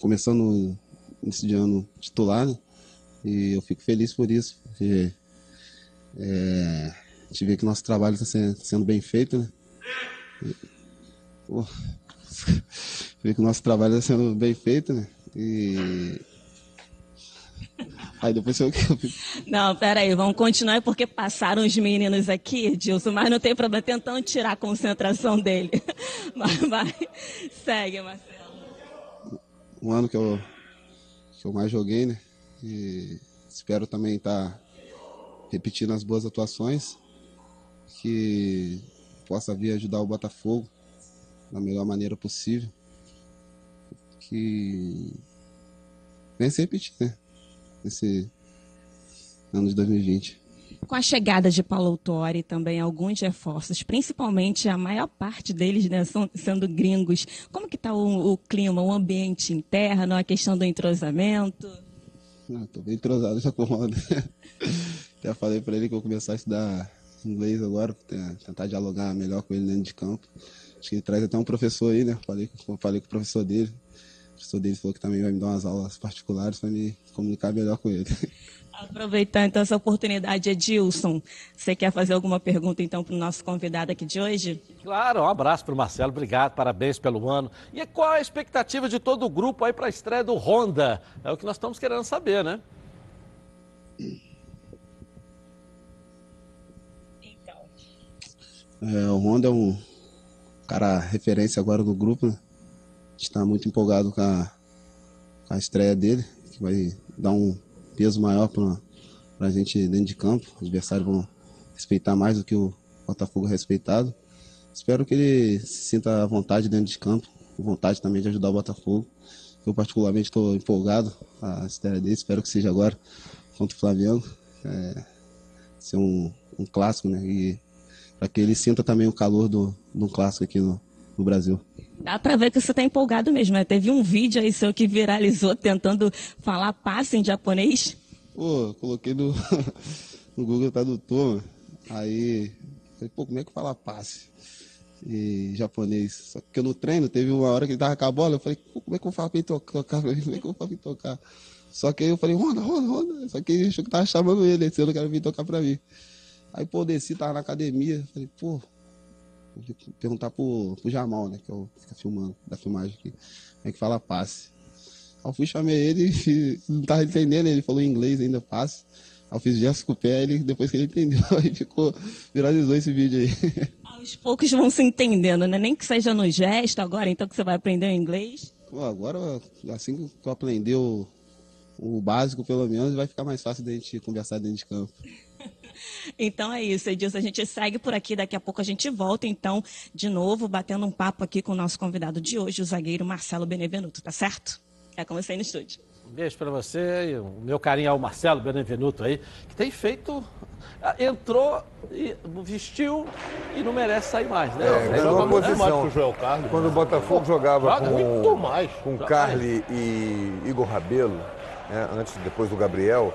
N: começando esse de ano titular, né? E eu fico feliz por isso, porque é, a gente vê que nosso trabalho está sendo bem feito, né? Pô, vê que o nosso trabalho está sendo bem feito, né? E. Aí depois eu.
M: Não, peraí, vamos continuar porque passaram os meninos aqui, Dilson, mas não tem problema, tentando tirar a concentração dele. Mas vai, segue, Marcelo
N: um ano que eu, que eu mais joguei, né? E espero também estar tá repetindo as boas atuações, que possa vir ajudar o Botafogo da melhor maneira possível. Que venha se repetir, né? Nesse ano de 2020.
M: Com a chegada de Paulo Autori também alguns reforços, principalmente a maior parte deles né, são, sendo gringos. Como que está o, o, clima, o ambiente interno, a questão do entrosamento?
N: Estou ah, bem entrosado já com. Até falei para ele que eu vou começar a estudar inglês agora, tentar dialogar melhor com ele dentro de campo. Acho que ele traz até um professor aí, né? Falei, falei com o professor dele. O professor dele falou que também vai me dar umas aulas particulares para me comunicar melhor com ele.
M: Aproveitar então essa oportunidade, Edilson, você quer fazer alguma pergunta então para o nosso convidado aqui de hoje?
B: Claro, um abraço para o Marcelo, obrigado, parabéns pelo ano. E qual a expectativa de todo o grupo aí para a estreia do Honda? É o que nós estamos querendo saber, né?
N: Então. É, o Honda é um cara referência agora no grupo, né? A gente está muito empolgado com a, com a estreia dele, que vai dar um peso maior para a gente dentro de campo. Os adversários vão respeitar mais do que o Botafogo é respeitado. Espero que ele se sinta à vontade dentro de campo, vontade também de ajudar o Botafogo. Eu particularmente estou empolgado a estreia dele, espero que seja agora contra o Flamengo. é, ser um, um clássico, né? E para que ele sinta também o calor do, do clássico aqui no, no Brasil.
M: Dá para ver que você está empolgado mesmo, né? Teve um vídeo aí seu que viralizou tentando falar passe em japonês.
N: Pô, coloquei no, no Google Tradutor, aí falei, pô, como é que fala passe em japonês? Só que no treino teve uma hora que ele tava com a bola, eu falei, como é que eu falo pra ele tocar? Como é que eu falo pra ele tocar? Só que aí eu falei, Ronda, Ronda, Ronda. Só que ele achou que tava chamando ele, eu não quero vir tocar pra mim. Aí, pô, desci, tava na academia, falei, pô, vou perguntar pro, pro Jamal, né, que é o que fica filmando, da filmagem aqui, é que fala passe. Aí eu fui, chamei ele, e não tava entendendo, ele falou em inglês ainda, passe. Aí eu fiz gesto com o pé, ele, depois que ele entendeu, aí ficou, viralizou esse vídeo aí.
M: Aos poucos vão se entendendo, né? Nem que seja no gesto agora, então que você vai aprender o inglês.
N: Pô, agora, assim que eu aprender o, o básico, pelo menos, vai ficar mais fácil da gente conversar dentro de campo.
M: Então é isso, Edilson. A gente segue por aqui, daqui a pouco a gente volta, então, de novo, batendo um papo aqui com o nosso convidado de hoje, o zagueiro Marcelo Benevenuto, tá certo? É com você aí no estúdio.
B: Um beijo para você e o meu carinho ao Marcelo Benevenuto aí, que tem feito. Ah, entrou, vestiu e não merece sair mais, né?
E: É, ganhou uma posição. Quando o Botafogo jogava
F: Joga
E: com,
F: muito mais.
E: com
F: Joga
E: Carly e Igor Rabelo, né, antes depois do Gabriel,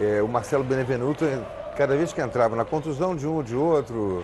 E: é, o Marcelo Benevenuto, cada vez que entrava na contusão de um ou de outro.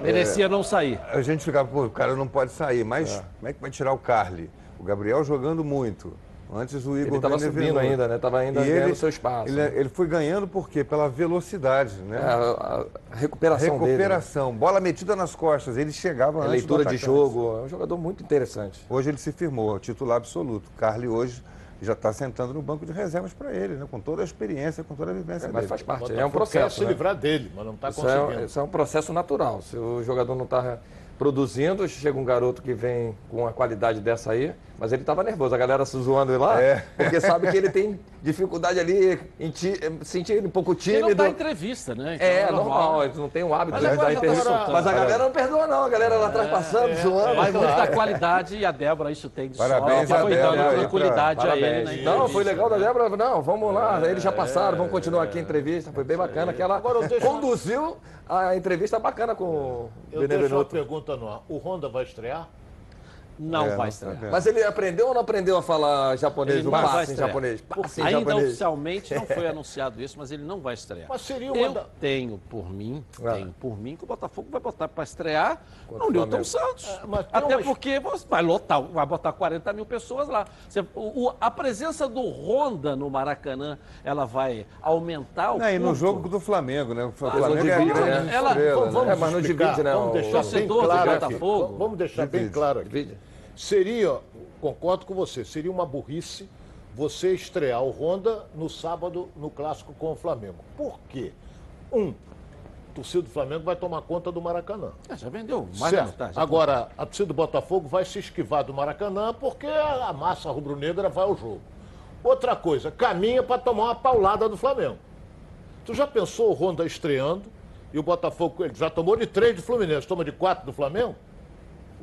B: Merecia não sair.
E: A gente ficava, pô, o cara não pode sair, mas como é que vai tirar o Carly? O Gabriel jogando muito. Antes o Igor
G: Ele estava subindo ainda, né? Estava ainda
E: E
G: ganhando
E: ele-
G: seu espaço.
E: Ele, ele foi ganhando por quê? Pela velocidade, né?
G: É, a- a recuperação dele,
E: Recuperação, bola metida nas costas. Ele chegava
G: A
E: antes
G: leitura
E: do
G: de jogo, é um jogador muito interessante.
E: Hoje ele se firmou, titular absoluto. Carly hoje já está sentando no banco de reservas para ele, né? Com toda a experiência, com toda a vivência
G: É, mas
E: dele.
G: faz parte, é um processo.
F: quer se
G: né?
F: livrar dele, mas não está
G: Isso
F: conseguindo.
G: é, isso é um processo natural. Se o jogador não está produzindo, chega um garoto que vem com uma qualidade dessa aí, mas ele estava nervoso, a galera se zoando ele lá,
E: É.
G: porque sabe que ele tem dificuldade ali, em ti, sentir um pouco
B: Ele não
G: tímido.
B: dá entrevista, né? Então
G: É, normal, eles não têm o hábito
B: Mas
G: de
B: agora
G: dar
B: tá
G: entrevista. Mas a galera não perdoa, não. A galera lá atrás passando, zoando.
B: Vai muito da qualidade e a Débora isso tem de
E: Parabéns a
B: Foi
E: Débora
B: dando
E: aí
B: tranquilidade
E: pra-
B: a ele na
G: Não,
B: entrevista.
G: foi legal da Débora. Não, vamos lá. Eles já passaram, vamos continuar aqui a entrevista. Foi bem bacana. Que ela conduziu a entrevista bacana com o
F: Eu deixo uma pergunta no ar. O Honda vai estrear?
B: Não
E: É,
B: vai
E: não
B: estrear.
G: Mas ele aprendeu ou não aprendeu a falar japonês?
B: Ele
G: o
B: não vai
G: passe em
B: estrear.
G: japonês. Passe em
B: Ainda
G: japonês.
B: oficialmente não foi anunciado isso, mas ele não vai estrear.
F: Mas seria uma
B: Eu
F: da-
B: tenho por mim,
G: Ah.
B: tenho por mim que o Botafogo vai botar para estrear
G: Contra
B: no
G: o
B: Newton. Santos.
F: É, mas tem
B: Até
F: uma-
B: porque você vai lotar, vai botar 40 mil pessoas lá. Você- o- o- a presença do Honda no Maracanã, ela vai aumentar o
E: Não, e no jogo do Flamengo, né? O
G: não
E: Flamengo é a
G: divide,
E: grande
G: né?
B: Ela-
E: estrela,
F: Vamos
E: né?
G: É, mas não divide, né,
F: Vamos deixar bem claro aqui.
B: Botafogo.
F: Vamos deixar bem
E: Divide.
F: claro aqui.
G: Divide.
F: Seria, concordo com você, seria uma burrice você estrear o Honda no sábado no clássico com o Flamengo. Por quê? Um, torcida do Flamengo vai tomar conta do Maracanã.
B: É, já vendeu mais
F: Certo.
B: metade.
F: Agora, a torcida do Botafogo vai se esquivar do Maracanã porque a a massa rubro-negra vai ao jogo. Outra coisa, caminha para tomar uma paulada do Flamengo. Tu já pensou o Honda estreando e o Botafogo ele já tomou de três do Fluminense, toma de quatro do Flamengo?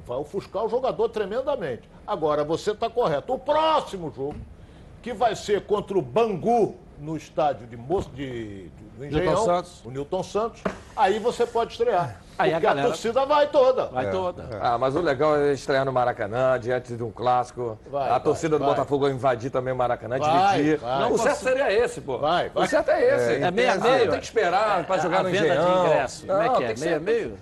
F: Vai ofuscar o jogador tremendamente. Agora, você está correto. O próximo jogo, que vai ser contra o Bangu, no estádio de, Mo... de... do Engenhão,
B: Santos.
F: o Newton Santos, aí você pode estrear.
B: Aí a
F: porque
B: galera-
F: a torcida vai toda.
B: Vai toda.
G: Ah, mas o legal é estrear no Maracanã, diante de um clássico.
F: Vai,
G: a
F: vai,
G: torcida do
F: vai.
G: Botafogo vai invadir também o Maracanã,
F: Vai,
G: dividir.
F: vai.
G: Não, o certo seria esse, pô.
F: Vai, vai.
G: O certo é esse.
B: É meio a
G: Ah,
B: meio.
G: Tem que esperar para jogar
B: a
G: no
B: venda
G: Engenhão.
B: de ingresso. Como é
G: Não,
B: que é?
G: tem que
B: Meio a
G: ser-
B: meio?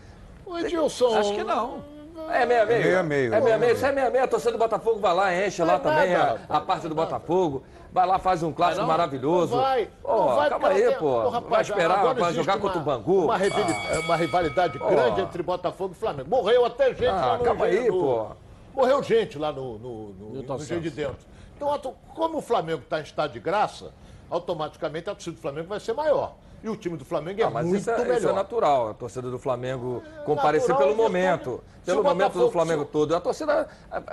F: O Edilson.
B: Acho que não.
G: É meia meio.
E: É meio a meio.
G: É meia meio. Se é meia meio, a torcida do Botafogo vai lá, enche
F: Não
G: lá
F: é
G: também a, a parte do Botafogo. Vai lá, faz um clássico
B: não?
G: maravilhoso.
F: Não vai,
G: Pô,
F: não vai,
G: calma aí,
F: tem-
G: pô. Vai esperar
F: existe
G: jogar
F: uma-
G: contra o Bangu.
F: Uma, rivali- uma rivalidade grande entre Botafogo e Flamengo. Morreu até gente
G: Ah,
F: lá no
G: calma aí, pô.
F: Morreu gente lá no, no, no, no de. Dentro. Então, como o Flamengo está em estado de graça, automaticamente a torcida do Flamengo vai ser maior. E o time do Flamengo é
G: Ah, mas
F: muito
G: isso é,
F: melhor.
G: isso é natural, a torcida do Flamengo comparecer
F: natural
G: pelo
F: de
G: momento. Pelo
F: o
G: momento do
F: Botafogo-
G: Flamengo
F: se-
G: todo. A torcida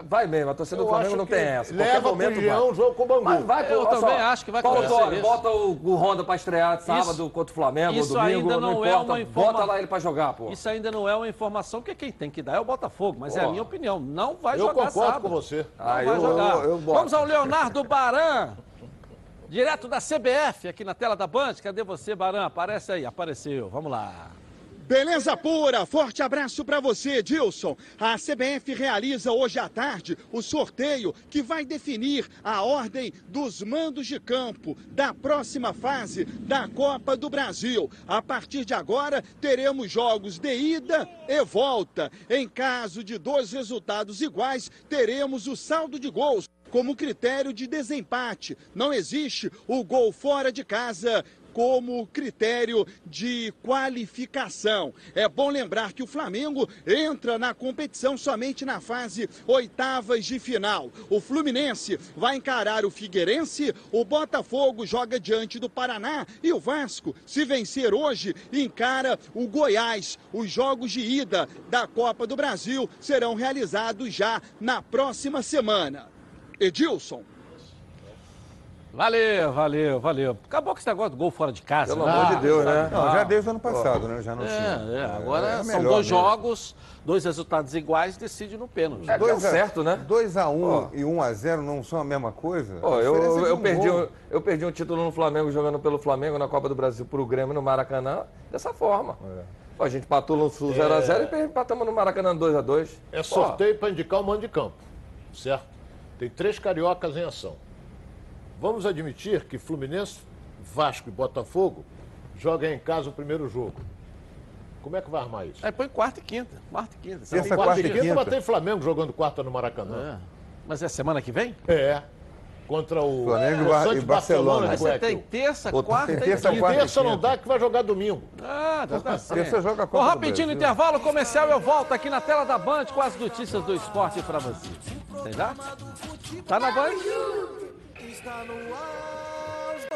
G: vai mesmo, a torcida
F: Eu
G: do Flamengo não tem essa.
F: leva
G: Qualquer
F: pro
G: momento
F: Engenhão
G: vai.
F: o jogo com o Bangu.
G: Mas vai,
B: Eu também
G: só,
B: acho que vai
G: Paulo
B: acontecer
G: bota o, o Honda pra estrear sábado
B: Isso-
G: contra o Flamengo,
B: isso
G: domingo,
B: ainda
G: não,
B: não é
G: importa.
B: uma informa-
G: Bota lá ele pra jogar, pô.
B: Isso ainda não é uma informação, porque quem tem que dar é o Botafogo, mas é a
G: Pô.
B: minha opinião. Não vai
F: Eu
B: jogar
F: concordo
B: sábado.
F: com você.
B: Não
G: Ah,
B: vai
G: eu-
B: jogar.
G: eu- eu.
B: Vamos ao Leonardo Baran. Direto da CBF, aqui na tela da Band. Cadê você, Baran? Aparece aí, apareceu. Vamos lá.
O: Beleza pura, forte abraço para você, Dilson. A CBF realiza hoje à tarde o sorteio que vai definir a ordem dos mandos de campo da próxima fase da Copa do Brasil. A partir de agora, teremos jogos de ida e volta. Em caso de dois resultados iguais, teremos o saldo de gols como critério de desempate. Não existe o gol fora de casa como critério de qualificação. É bom lembrar que o Flamengo entra na competição somente na fase oitavas de final. O Fluminense vai encarar o Figueirense, o Botafogo joga diante do Paraná e o Vasco, se vencer hoje, encara o Goiás. Os jogos de ida da Copa do Brasil serão realizados já na próxima semana. Edilson.
B: Valeu, valeu, valeu. Acabou com esse negócio do gol fora de casa.
E: Pelo né? amor de Deus, né? Não, já desde o ano passado, né? Já não
B: é,
E: tinha.
B: É, agora é são dois mesmo. jogos, dois resultados iguais, decide no pênalti.
E: É, dois certo, né? 2x1 um e 1x0 um não são a mesma coisa?
G: Oh, eu, eu, um perdi, eu perdi um título no Flamengo jogando pelo Flamengo na Copa do Brasil pro Grêmio no Maracanã dessa forma. É. A gente empatou no Sul 0x0 é... e empatamos no Maracanã 2x2.
F: É sorteio para indicar o mando de campo, certo? Tem três cariocas em ação. Vamos admitir que Fluminense, Vasco e Botafogo jogam em casa o primeiro jogo. Como é que vai armar isso?
B: Aí põe quarta e quinta. Quarta e quinta.
F: Essa quarta, quarta e quinta, quinta, mas tem Flamengo jogando quarta no Maracanã.
B: É. Mas é semana que vem?
F: É. Contra o
E: Flamengo o e Barcelona.
B: Mas você tem terça, quarta
F: tem terça, e quarta. terça não dá que vai jogar domingo.
B: Ah, tá, tá certo.
E: Terça joga a
B: rapidinho no intervalo comercial eu volto aqui na tela da Band com as notícias do esporte pra você. Entendeu? Tá na Band?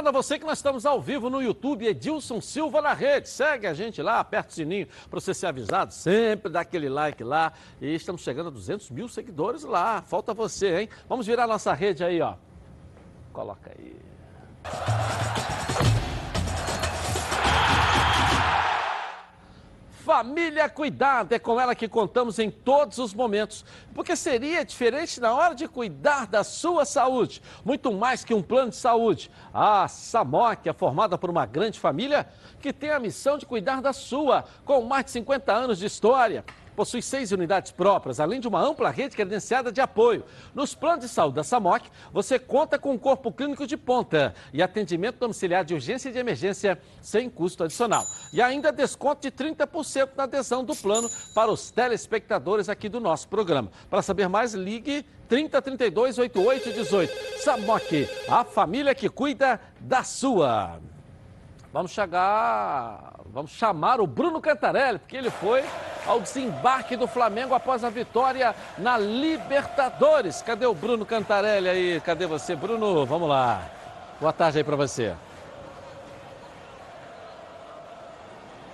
B: Lembrando a você que nós estamos ao vivo no YouTube, Edilson Silva na rede. Segue a gente lá, aperta o sininho para você ser avisado. Sempre dá aquele like lá. E estamos chegando a 200 mil seguidores lá. Falta você, hein? Vamos virar nossa rede aí, ó. Coloca aí. Família Cuidado, é com ela que contamos em todos os momentos, porque seria diferente na hora de cuidar da sua saúde, muito mais que um plano de saúde. A SAMOC é formada por uma grande família que tem a missão de cuidar da sua, com mais de 50 anos de história possui seis unidades próprias, além de uma ampla rede credenciada de apoio. Nos planos de saúde da SAMOC, você conta com um corpo clínico de ponta e atendimento domiciliar de urgência e de emergência sem custo adicional. E ainda desconto de 30% na adesão do plano para os telespectadores aqui do nosso programa. Para saber mais, ligue 3032 8818. SAMOC, a família que cuida da sua. Vamos chegar, vamos chamar o Bruno Cantarelli, porque ele foi ao desembarque do Flamengo após a vitória na Libertadores. Cadê o Bruno Cantarelli aí? Cadê você, Bruno? Vamos lá. Boa tarde aí para você.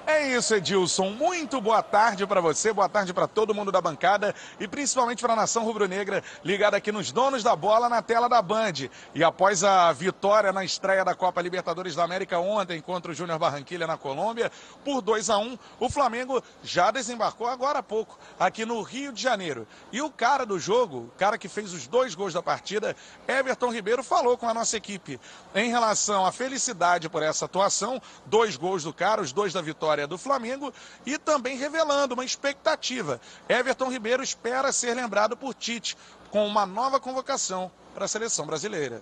P: É isso, Edilson. Muito boa tarde para você, boa tarde para todo mundo da bancada e principalmente para a nação rubro-negra ligada aqui nos donos da bola na tela da Band. E após a vitória na estreia da Copa Libertadores da América ontem contra o Júnior Barranquilha na Colômbia, por 2 a 1 o Flamengo já desembarcou agora há pouco aqui no Rio de Janeiro. E o cara do jogo, o cara que fez os dois gols da partida, Everton Ribeiro, falou com a nossa equipe em relação à felicidade por essa atuação, dois gols do cara, os dois da vitória vitória do Flamengo e também revelando uma expectativa. Everton Ribeiro espera ser lembrado por Tite com uma nova convocação para a seleção brasileira.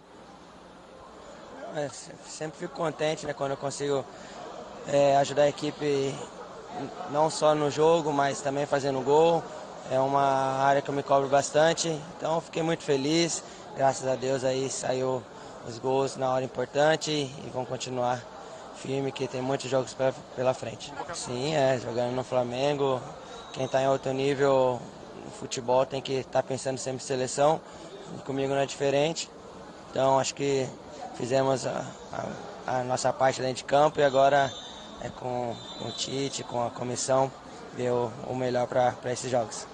Q: É, sempre fico contente né, quando eu consigo é, ajudar a equipe não só no jogo, mas também fazendo gol. É uma área que eu me cobro bastante, então fiquei muito feliz. Graças a Deus aí saiu os gols na hora importante e vão continuar firme, que tem muitos jogos pra, pela frente. Sim, é, jogando no Flamengo, quem está em alto nível no futebol tem que estar tá pensando sempre em seleção, comigo não é diferente. Então acho que fizemos a, a, a nossa parte dentro de campo e agora é com, com o Tite, com a comissão, ver o, o melhor para esses jogos.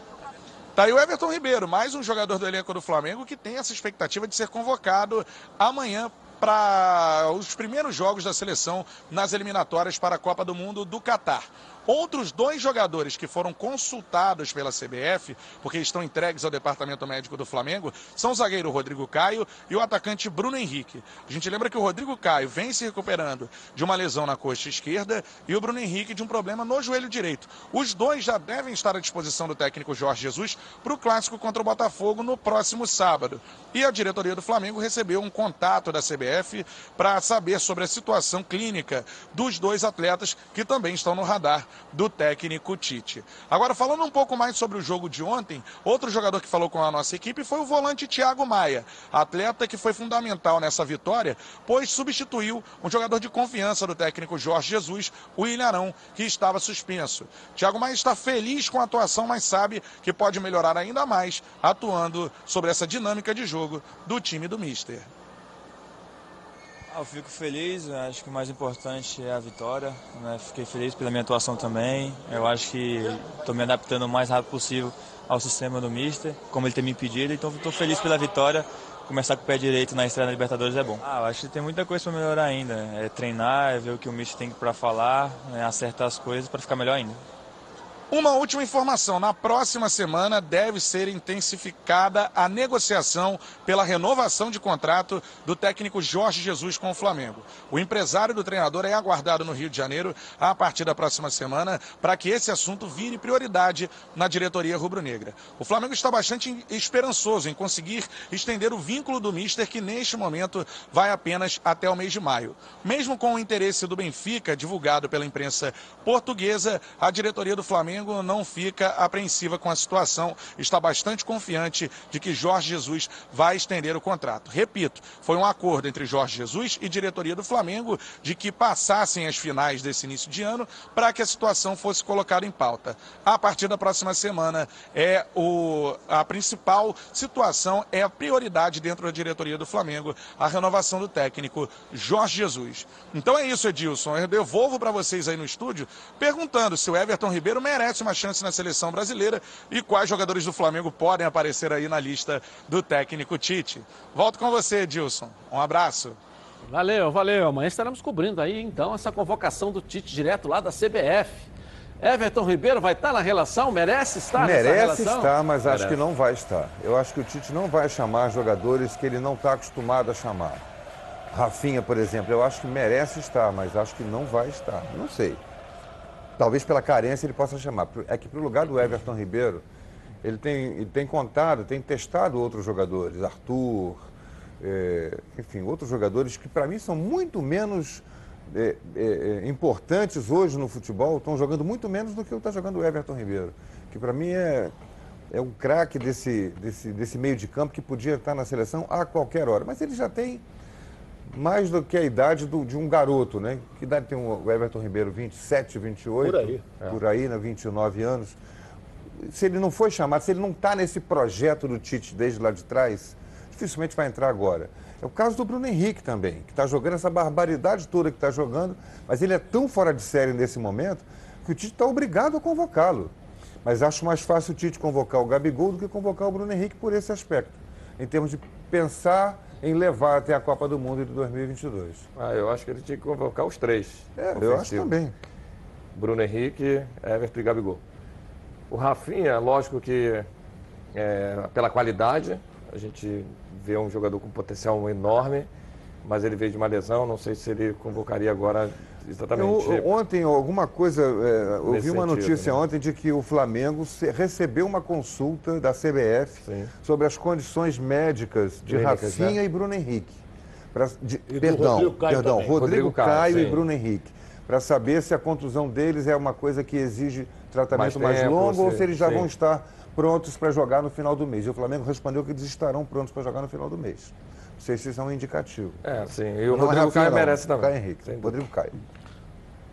P: Tá aí o Everton Ribeiro, mais um jogador do elenco do Flamengo que tem essa expectativa de ser convocado amanhã para os primeiros jogos da seleção nas eliminatórias para a Copa do Mundo do Catar. Outros dois jogadores que foram consultados pela CBF, porque estão entregues ao departamento médico do Flamengo, são o zagueiro Rodrigo Caio e o atacante Bruno Henrique. A gente lembra que o Rodrigo Caio vem se recuperando de uma lesão na coxa esquerda e o Bruno Henrique de um problema no joelho direito. Os dois já devem estar à disposição do técnico Jorge Jesus para o clássico contra o Botafogo no próximo sábado. E a diretoria do Flamengo recebeu um contato da CBF para saber sobre a situação clínica dos dois atletas que também estão no radar do técnico Tite. Agora, falando um pouco mais sobre o jogo de ontem, outro jogador que falou com a nossa equipe foi o volante Thiago Maia, atleta que foi fundamental nessa vitória, pois substituiu um jogador de confiança do técnico Jorge Jesus, o Ilharão, que estava suspenso. Thiago Maia está feliz com a atuação, mas sabe que pode melhorar ainda mais atuando sobre essa dinâmica de jogo do time do Mister.
R: Eu fico feliz, acho que o mais importante é a vitória. Né? Fiquei feliz pela minha atuação também. Eu acho que estou me adaptando o mais rápido possível ao sistema do Mister, como ele tem me pedido. Então estou feliz pela vitória. Começar com o pé direito na estreia da Libertadores é bom. Ah, acho que tem muita coisa para melhorar ainda. É treinar, é ver o que o Mister tem para falar, né? acertar as coisas para ficar melhor ainda.
P: Uma última informação: na próxima semana deve ser intensificada a negociação pela renovação de contrato do técnico Jorge Jesus com o Flamengo. O empresário do treinador é aguardado no Rio de Janeiro a partir da próxima semana para que esse assunto vire prioridade na diretoria rubro-negra. O Flamengo está bastante esperançoso em conseguir estender o vínculo do Mister, que neste momento vai apenas até o mês de maio. Mesmo com o interesse do Benfica divulgado pela imprensa portuguesa, a diretoria do Flamengo Flamengo não fica apreensiva com a situação, está bastante confiante de que Jorge Jesus vai estender o contrato. Repito, foi um acordo entre Jorge Jesus e diretoria do Flamengo de que passassem as finais desse início de ano para que a situação fosse colocada em pauta. A partir da próxima semana é o, a principal situação, é a prioridade dentro da diretoria do Flamengo, a renovação do técnico Jorge Jesus. Então é isso, Edilson. Eu devolvo para vocês aí no estúdio perguntando se o Everton Ribeiro merece uma chance na seleção brasileira e quais jogadores do Flamengo podem aparecer aí na lista do técnico Tite. Volto com você, Edilson. Um abraço.
B: Valeu, valeu. Amanhã estaremos cobrindo aí então essa convocação do Tite direto lá da CBF. Everton Ribeiro vai estar na relação? Merece estar
E: Merece
B: nessa relação?
E: Merece estar, mas
B: Merece.
E: acho que não vai estar. Eu acho que o Tite não vai chamar jogadores que ele não está acostumado a chamar. Rafinha, por exemplo, eu acho que merece estar, mas acho que não vai estar. Não sei. Talvez pela carência ele possa chamar. É que para o lugar do Everton Ribeiro, ele tem, ele tem contado, tem testado outros jogadores, Arthur, é, enfim, outros jogadores que para mim são muito menos é, é, é, importantes hoje no futebol, estão jogando muito menos do que está jogando o Everton Ribeiro, que para mim é, é um craque desse, desse, desse meio de campo que podia estar na seleção a qualquer hora. Mas ele já tem mais do que a idade do, de um garoto, né? Que idade tem o Everton Ribeiro? 27, 28?
F: Por aí.
E: É. Por aí, né? 29 anos. Se ele não foi chamado, se ele não está nesse projeto do Tite desde lá de trás, dificilmente vai entrar agora. É o caso do Bruno Henrique também, que está jogando essa barbaridade toda que está jogando, mas ele é tão fora de série nesse momento que o Tite está obrigado a convocá-lo. Mas acho mais fácil o Tite convocar o Gabigol do que convocar o Bruno Henrique por esse aspecto, em termos de pensar em levar até a Copa do Mundo de 2022.
G: Ah, eu acho que ele tinha que convocar os três.
E: É, eu acho também.
G: Bruno Henrique, Everton e Gabigol. O Rafinha, lógico que é, pela qualidade, a gente vê um jogador com potencial enorme, mas ele veio de uma lesão, não sei se ele convocaria agora exatamente.
E: Eu, ontem, alguma coisa, é, eu vi uma sentido, notícia né? ontem de que o Flamengo recebeu uma consulta da CBF Sim. sobre as condições médicas de Clínicas, Rafinha né? e Bruno Henrique. Pra, de, perdão, Rodrigo Caio, perdão, Rodrigo, Rodrigo Caio, Caio e Bruno Henrique. Para saber se a contusão deles é uma coisa que exige tratamento mais, mais tempo, longo ou se eles já sim. vão estar prontos para jogar no final do mês. E o Flamengo respondeu que eles estarão prontos para jogar no final do mês. Não sei se isso é um indicativo.
G: É, sim. E o não Rodrigo é Caio merece também.
E: Caio Henrique, sim. Rodrigo Caio.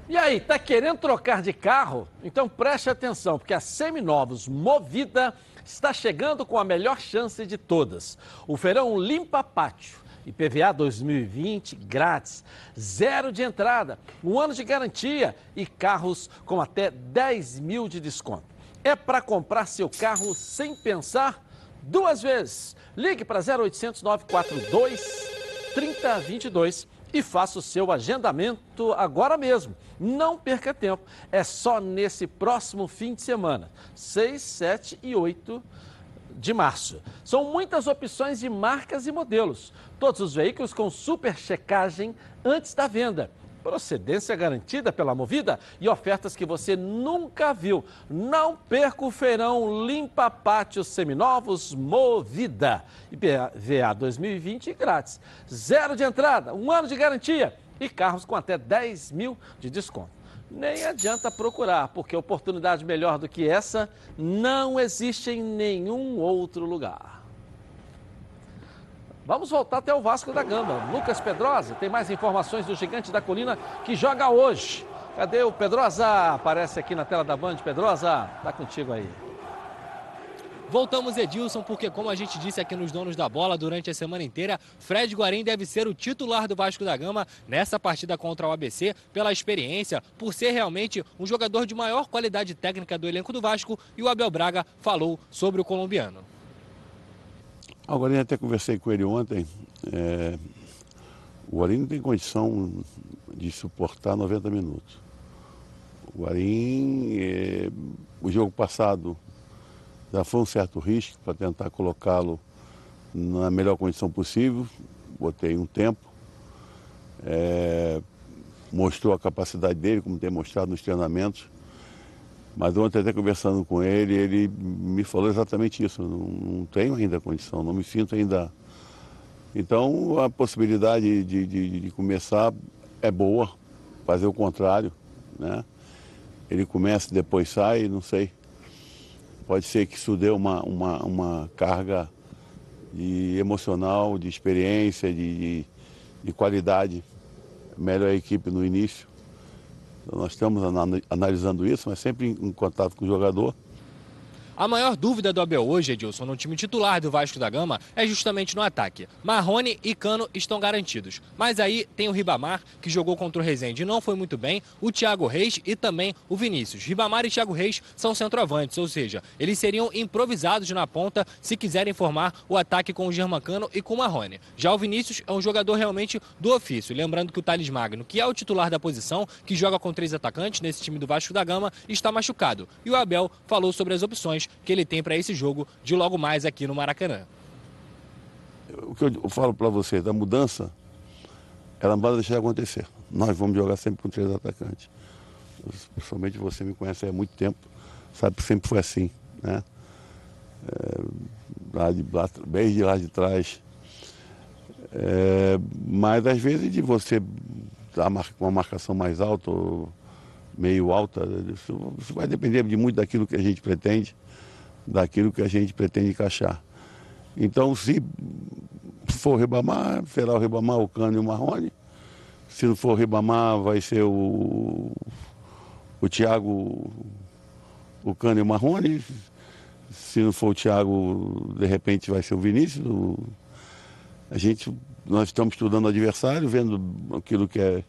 B: E aí, tá querendo trocar de carro? Então preste atenção, porque a Seminovos Movida está chegando com a melhor chance de todas. O feirão Limpa Pátio. IPVA 2020 grátis, zero de entrada, um ano de garantia e carros com até 10 mil de desconto. É para comprar seu carro sem pensar duas vezes. Ligue para 0800 942 3022 e faça o seu agendamento agora mesmo. Não perca tempo. É só nesse próximo fim de semana, 6, 7 e 8 de março. São muitas opções de marcas e modelos. Todos os veículos com super checagem antes da venda procedência garantida pela Movida e ofertas que você nunca viu. Não perca o feirão Limpa Pátios Seminovos Movida. IPVA 2020 grátis. Zero de entrada, um ano de garantia e carros com até 10 mil de desconto. Nem adianta procurar, porque oportunidade melhor do que essa não existe em nenhum outro lugar. Vamos voltar até o Vasco da Gama. Lucas Pedrosa tem mais informações do Gigante da Colina que joga hoje. Cadê o Pedrosa? Aparece aqui na tela da Band. Pedrosa, tá contigo aí.
K: Voltamos, Edilson, porque, como a gente disse aqui nos Donos da Bola durante a semana inteira, Fred Guarim deve ser o titular do Vasco da Gama nessa partida contra o ABC, pela experiência, por ser realmente um jogador de maior qualidade técnica do elenco do Vasco. E o Abel Braga falou sobre o colombiano.
H: O Guarim até conversei com ele ontem. É, o não tem condição de suportar 90 minutos. O Guarim, é, o jogo passado, já foi um certo risco para tentar colocá-lo na melhor condição possível. Botei um tempo. É, mostrou a capacidade dele, como tem mostrado nos treinamentos. Mas ontem, até conversando com ele, ele me falou exatamente isso. Não, não tenho ainda condição, não me sinto ainda. Então, a possibilidade de, de, de começar é boa, fazer o contrário, né? ele começa depois sai, não sei. Pode ser que isso dê uma, uma, uma carga de emocional, de experiência, de, de, de qualidade melhor a equipe no início. Nós estamos analisando isso, mas sempre em contato com o jogador.
C: A maior dúvida do Abel hoje, Edilson, no time titular do Vasco da Gama, é justamente no ataque. Marrone e Cano estão garantidos. Mas aí tem o Ribamar, que jogou contra o Rezende e não foi muito bem, o Thiago Reis e também o Vinícius. Ribamar e Thiago Reis são centroavantes, ou seja, eles seriam improvisados na ponta se quiserem formar o ataque com o Germancano e com o Marrone. Já o Vinícius é um jogador realmente do ofício. Lembrando que o Thales Magno, que é o titular da posição, que joga com três atacantes nesse time do Vasco da Gama, está machucado. E o Abel falou sobre as opções que ele tem para esse jogo de logo mais aqui no Maracanã.
H: O que eu falo para vocês, a mudança, ela não vai deixar acontecer. Nós vamos jogar sempre com três atacantes. Principalmente você me conhece há muito tempo, sabe que sempre foi assim, né? É, lá de, lá, desde lá de trás. É, mas às vezes de você dar uma marcação mais alta ou meio alta, isso vai depender de muito daquilo que a gente pretende daquilo que a gente pretende encaixar. Então, se for o Ribamar, será o Ribamar, o Cano e o Marrone. Se não for o Ribamar, vai ser o, o Thiago, o Cano e o Marrone. Se não for o Thiago, de repente vai ser o Vinícius. A gente, nós estamos estudando o adversário, vendo aquilo que é,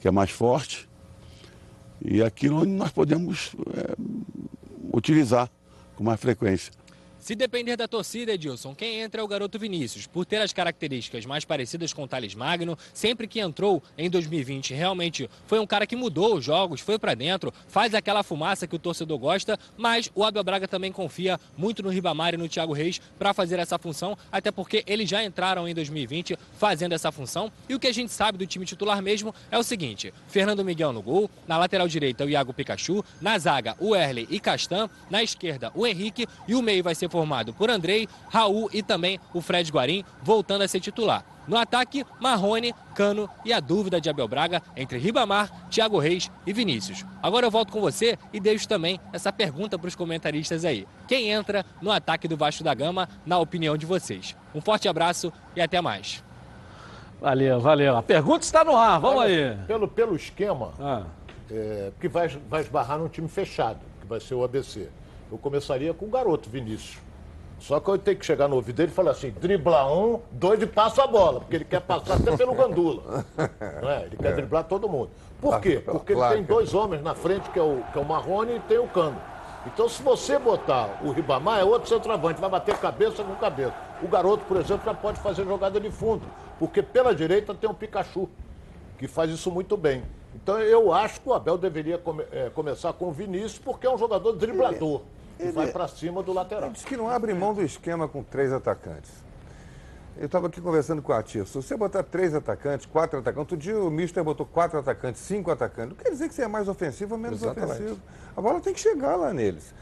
H: que é mais forte e aquilo onde nós podemos é, utilizar com mais frequência.
C: Se depender da torcida, Edilson, quem entra é o garoto Vinícius. Por ter as características mais parecidas com o Thales Magno, sempre que entrou em 2020, realmente foi um cara que mudou os jogos, foi para dentro, faz aquela fumaça que o torcedor gosta, mas o Abel Braga também confia muito no Ribamar e no Thiago Reis para fazer essa função, até porque eles já entraram em 2020 fazendo essa função. E o que a gente sabe do time titular mesmo é o seguinte: Fernando Miguel no gol, na lateral direita o Iago Pikachu, na zaga o Erley e Castan, na esquerda o Henrique e o meio vai ser formado por Andrei, Raul e também o Fred Guarim, voltando a ser titular. No ataque, Marrone, Cano e a dúvida de Abel Braga entre Ribamar, Thiago Reis e Vinícius. Agora eu volto com você e deixo também essa pergunta para os comentaristas aí. Quem entra no ataque do Vasco da Gama, na opinião de vocês? Um forte abraço e até mais.
B: Valeu, valeu. A pergunta está no ar, vamos
F: aí. Pelo, pelo esquema, ah. é, que vai, vai esbarrar num time fechado, que vai ser o ABC. Eu começaria com o garoto Vinícius. Só que eu tenho que chegar no ouvido dele e falar assim: dribla um, dois e passa a bola, porque ele quer passar até pelo gandula. É? Ele quer é. driblar todo mundo. Por quê? Porque ele tem dois homens na frente, que é o, que é o Marrone e tem o Cano. Então, se você botar o Ribamar, é outro centroavante, vai bater cabeça com cabeça. O garoto, por exemplo, já pode fazer jogada de fundo, porque pela direita tem o Pikachu, que faz isso muito bem. Então, eu acho que o Abel deveria come, é, começar com o Vinícius, porque é um jogador driblador. Ele vai para cima do lateral. Ele
E: diz que não abre mão do esquema com três atacantes. Eu estava aqui conversando com o Atir. Se você botar três atacantes, quatro atacantes, outro dia o Mister botou quatro atacantes, cinco atacantes. Não quer dizer que você é mais ofensivo ou menos Exatamente. ofensivo. A bola tem que chegar lá neles.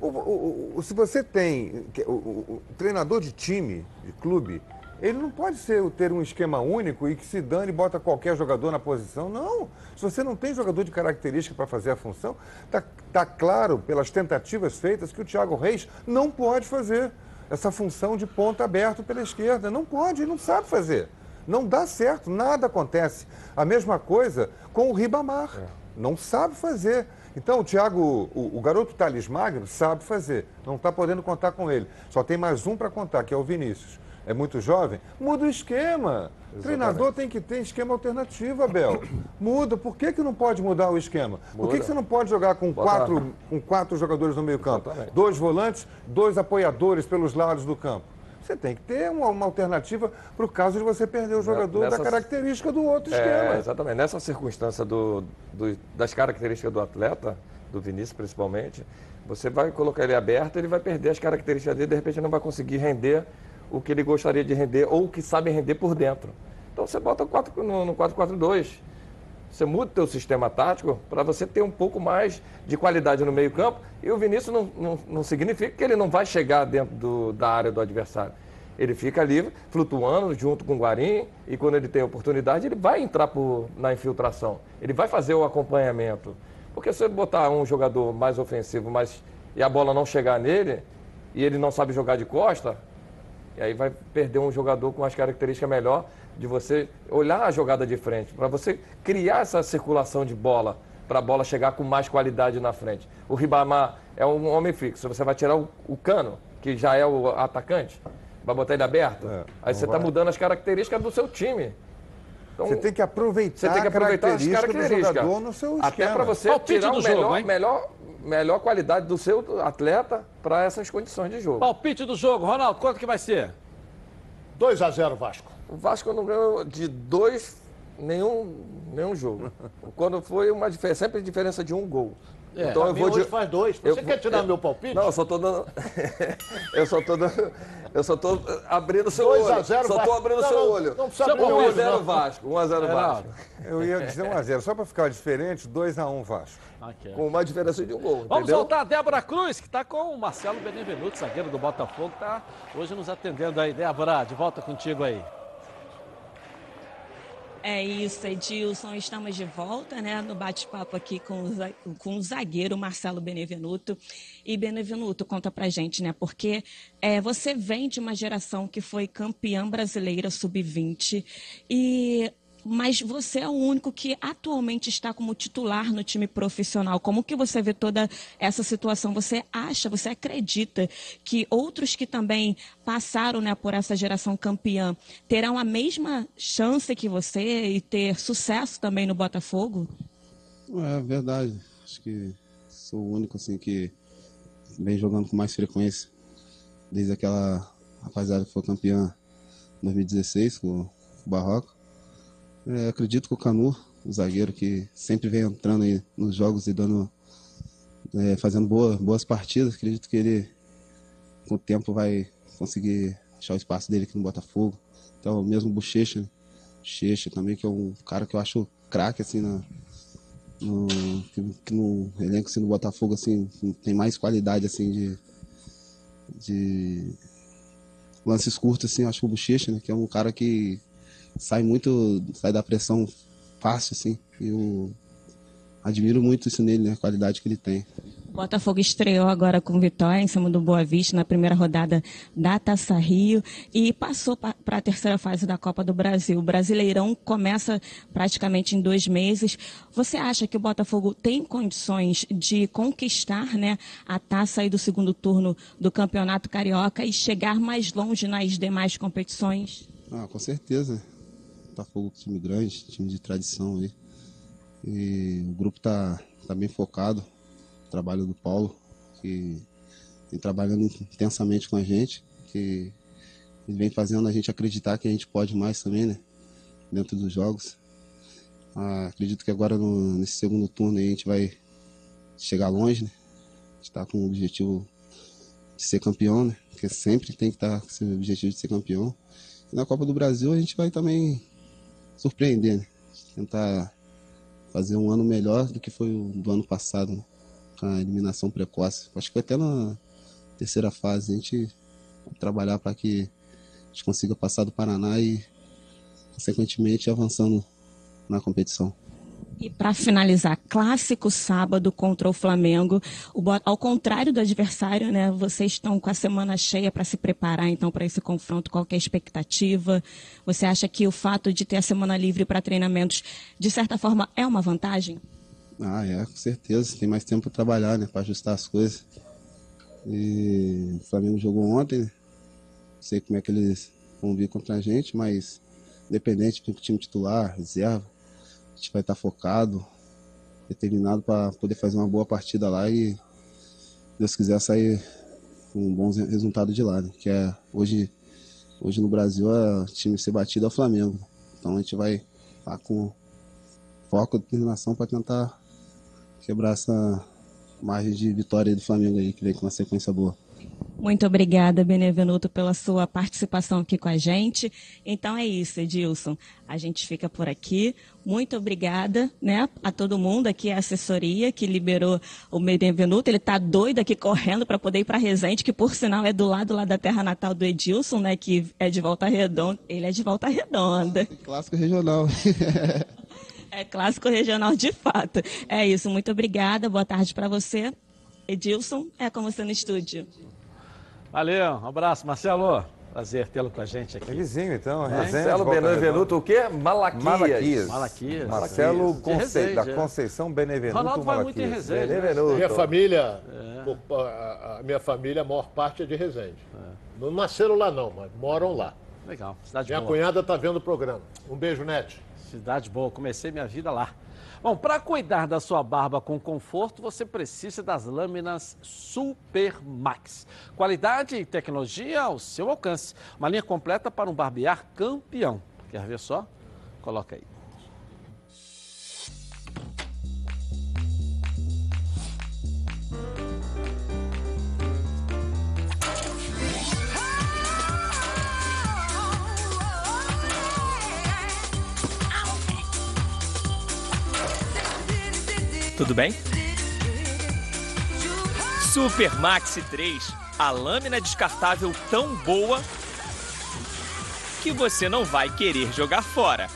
E: O, o, o, se você tem o, treinador de time, de clube, ele não pode ser, ter um esquema único e que se dane e bota qualquer jogador na posição. Não. Se você não tem jogador de característica para fazer a função, está tá claro pelas tentativas feitas que o Thiago Reis não pode fazer essa função de ponta aberto pela esquerda. Não pode, ele não sabe fazer. Não dá certo, nada acontece. A mesma coisa com o Ribamar. É. Não sabe fazer. Então, o Thiago, o, o garoto Thales Magno, sabe fazer. Não está podendo contar com ele. Só tem mais um para contar, que é o Vinícius é muito jovem, muda o esquema. Exatamente. Treinador tem que ter esquema alternativo, Abel. Muda. Por que, que não pode mudar o esquema? Muda. Por que, que você não pode jogar com quatro, com quatro jogadores no meio campo? Exatamente. Dois volantes, dois apoiadores pelos lados do campo. Você tem que ter uma, uma alternativa para o caso de você perder o jogador Nessa, da característica do outro é, esquema.
G: Exatamente. Nessa circunstância do, do, das características do atleta, do Vinícius principalmente, você vai colocar ele aberto, ele vai perder as características dele, de repente não vai conseguir render o que ele gostaria de render ou o que sabe render por dentro. Então você bota no 4-4-2. Você muda o teu sistema tático para você ter um pouco mais de qualidade no meio campo. E o Vinícius não, não, não significa que ele não vai chegar dentro do, da área do adversário. Ele fica ali flutuando junto com o Guarim e quando ele tem oportunidade ele vai entrar por, na infiltração. Ele vai fazer o acompanhamento. Porque se você botar um jogador mais ofensivo mas, e a bola não chegar nele, e ele não sabe jogar de costa, e aí vai perder um jogador com as características melhor de você olhar a jogada de frente, para você criar essa circulação de bola, para a bola chegar com mais qualidade na frente. O Ribamar é um homem fixo, você vai tirar o, o cano, que já é o atacante, vai botar ele aberto, é, aí você está mudando as características do seu time.
E: Então, você tem que aproveitar, você tem que aproveitar as características do no seu
G: Até para você Palpite tirar o melhor, jogo, melhor, melhor qualidade do seu atleta para essas condições de jogo.
B: Palpite do jogo, Ronaldo, quanto que vai ser?
F: 2 a 0 Vasco.
G: O Vasco não ganhou de dois nenhum, nenhum jogo. Quando foi uma diferença, sempre diferença de um gol.
F: É, então eu vou de... faz dois. Você eu, quer tirar eu, meu palpite?
G: Não, eu só tô dando. eu só tô dando. Eu só tô abrindo o seu olho. 2 a 0 Só tô abrindo o seu olho. Não, não precisa 1x0 Vasco. 1x0 é, Vasco.
E: Eu ia dizer 1x0. Só para ficar diferente, 2x1 Vasco.
G: Okay. Com uma diferença de um gol.
B: Vamos entendeu? voltar a Débora Cruz, que está com o Marcelo Benevenuto, zagueiro do Botafogo, está hoje nos atendendo aí. Débora, de volta contigo aí.
M: É isso, Edilson. Estamos de volta né, no bate-papo aqui com o, zagueiro Marcelo Benevenuto. E Benevenuto, conta pra gente, né? Porque é, você vem de uma geração que foi campeã brasileira sub-20 e mas você é o único que atualmente está como titular no time profissional. Como que você vê toda essa situação? Você acha, você acredita que outros que também passaram né, por essa geração campeã terão a mesma chance que você e ter sucesso também no Botafogo?
N: É verdade. Acho que sou o único assim que vem jogando com mais frequência desde aquela rapaziada que foi campeã em 2016 com o Barroco. É, acredito que o Canu, o zagueiro que sempre vem entrando nos jogos e dando, é, fazendo boa, boas partidas, acredito que ele com o tempo vai conseguir achar o espaço dele aqui no Botafogo. Então, mesmo Bochecha, Bochecha também, que é um cara que eu acho craque assim na, no, que, que, no elenco assim, no Botafogo assim, tem mais qualidade assim de, de lances curtos assim, acho que o Bochecha, né, que é um cara que sai muito, sai da pressão fácil, assim. Eu admiro muito isso nele, né? A qualidade que ele tem.
M: O Botafogo estreou agora com vitória em cima do Boa Vista na primeira rodada da Taça Rio e passou para a terceira fase da Copa do Brasil. O Brasileirão começa praticamente em dois meses. Você acha que o Botafogo tem condições de conquistar né, a taça aí do segundo turno do Campeonato Carioca e chegar mais longe nas demais competições?
N: Ah, com certeza. Botafogo time grande, time de tradição aí. E o grupo tá, tá bem focado. O trabalho do Paulo, que vem trabalhando intensamente com a gente, que ele vem fazendo a gente acreditar que a gente pode mais também, né? Dentro dos jogos. Ah, acredito que agora no, nesse segundo turno a gente vai chegar longe, né? A gente tá com o objetivo de ser campeão, né? Porque sempre tem que estar tá com esse objetivo de ser campeão. E na Copa do Brasil a gente vai também surpreender, né? Tentar fazer um ano melhor do que foi o do ano passado, né? com a eliminação precoce. Acho que até na terceira fase a gente trabalhar para que a gente consiga passar do Paraná e, consequentemente, avançando na competição.
M: E para finalizar, clássico sábado contra o Flamengo. O, ao contrário do adversário, né? Vocês estão com a semana cheia para se preparar então para esse confronto. Qual é a expectativa? Você acha que o fato de ter a semana livre para treinamentos, de certa forma, é uma vantagem?
N: Ah, é, com certeza. Tem mais tempo para trabalhar, né? Para ajustar as coisas. E o Flamengo jogou ontem, né? Não sei como é que eles vão vir contra a gente, mas independente do time titular, reserva, gente vai estar focado, determinado para poder fazer uma boa partida lá e, Deus quiser, sair com um bom resultado de lá. Né? Que é hoje, hoje no Brasil, é o time ser batido é o Flamengo. Então a gente vai estar com foco e determinação para tentar quebrar essa margem de vitória do Flamengo aí, que vem com uma sequência boa.
M: Muito obrigada, Benevenuto, pela sua participação aqui com a gente. Então é isso, Edilson. A gente fica por aqui. Muito obrigada né, a todo mundo aqui, a assessoria que liberou o Benevenuto. Ele está doido aqui correndo para poder ir para Resende, que por sinal é do lado lá da terra natal do Edilson, né? Que é de Volta Redonda. Ele é de Volta Redonda.
N: Clássico regional.
M: É clássico regional de fato. É isso, muito obrigada. Boa tarde para você. Edilson, é com você no estúdio.
B: Valeu, um abraço, Marcelo. Prazer tê-lo com a gente aqui. É
E: vizinho, então.
G: É. Marcelo Benevenuto, o quê? Malaquias.
E: Malaquias.
B: Malaquias.
E: Marcelo Conce... da Conceição Benevenuto
B: Ronaldo vai muito em Resende. Né?
F: Benevenuto. Minha família, é. a minha família, a maior parte é de Resende. É. Não nasceram lá não, mas moram lá.
B: Legal, cidade
F: minha
B: boa.
F: Minha cunhada está vendo o programa. Um beijo, Nete.
B: Cidade boa, comecei minha vida lá. Bom, para cuidar da sua barba com conforto, você precisa das lâminas Super Max. Qualidade e tecnologia ao seu alcance. Uma linha completa para um barbear campeão. Quer ver só? Coloca aí.
S: Tudo bem? Super Maxi 3, a lâmina descartável tão boa que você não vai querer jogar fora.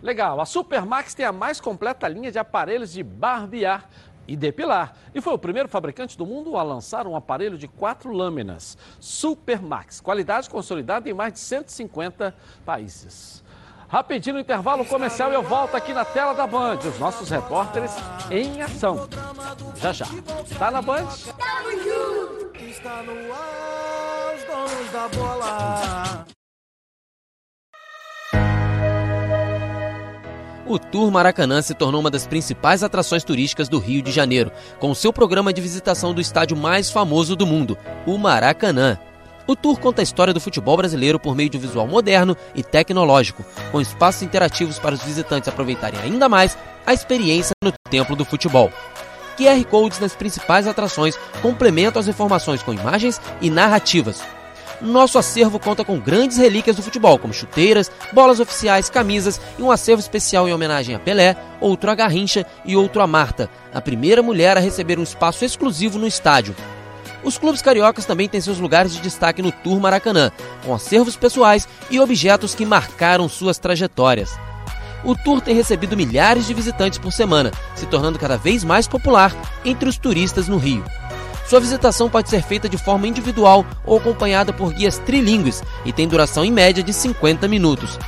B: Legal, a Super Max tem a mais completa linha de aparelhos de barbear e depilar. E foi o primeiro fabricante do mundo a lançar um aparelho de quatro lâminas. Super Max, qualidade consolidada em mais de 150 países. Rapidinho no intervalo comercial eu volto aqui na tela da Band. Os nossos repórteres em ação. Já já. Tá na Band?
A: Está no ar, os donos da bola.
K: O Tour Maracanã se tornou uma das principais atrações turísticas do Rio de Janeiro, com seu programa de visitação do estádio mais famoso do mundo, o Maracanã. O tour conta a história do futebol brasileiro por meio de um visual moderno e tecnológico, com espaços interativos para os visitantes aproveitarem ainda mais a experiência no templo do futebol. QR Codes nas principais atrações complementam as informações com imagens e narrativas. Nosso acervo conta com grandes relíquias do futebol, como chuteiras, bolas oficiais, camisas e um acervo especial em homenagem a Pelé, outro a Garrincha e outro a Marta, a primeira mulher a receber um espaço exclusivo no estádio. Os clubes cariocas também têm seus lugares de destaque no Tour Maracanã, com acervos pessoais e objetos que marcaram suas trajetórias. O tour tem recebido milhares de visitantes por semana, se tornando cada vez mais popular entre os turistas no Rio. Sua visitação pode ser feita de forma individual ou acompanhada por guias trilingües e tem duração em média de 50 minutos.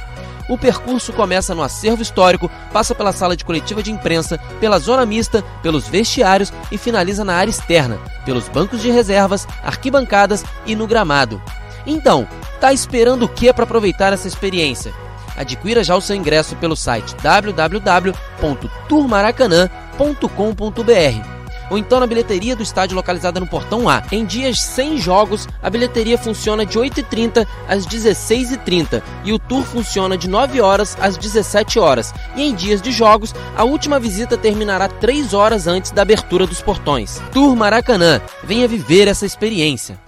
K: O percurso começa no acervo histórico, passa pela sala de coletiva de imprensa, pela zona mista, pelos vestiários e finaliza na área externa, pelos bancos de reservas, arquibancadas e no gramado. Então, tá esperando o que para aproveitar essa experiência? Adquira já o seu ingresso pelo site www.turmaracanã.com.br ou então na bilheteria do estádio localizada no Portão A. Em dias sem jogos, a bilheteria funciona de 8h30 às 16h30 e o tour funciona de 9 horas às 17 horas. E em dias de jogos, a última visita terminará 3 horas antes da abertura dos portões. Tour Maracanã, venha viver essa experiência.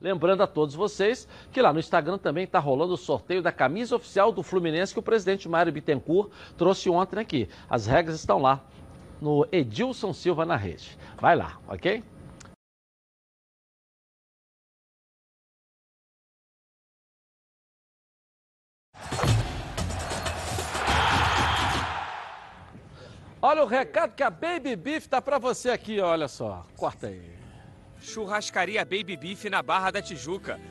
B: Lembrando a todos vocês que lá no Instagram também está rolando o sorteio da camisa oficial do Fluminense que o presidente Mário Bittencourt trouxe ontem aqui. As regras estão lá no Edilson Silva na rede. Vai lá, ok? Olha o recado que a Baby Beef tá para você aqui, olha só. Corta aí.
S: Churrascaria Baby Beef na Barra da Tijuca.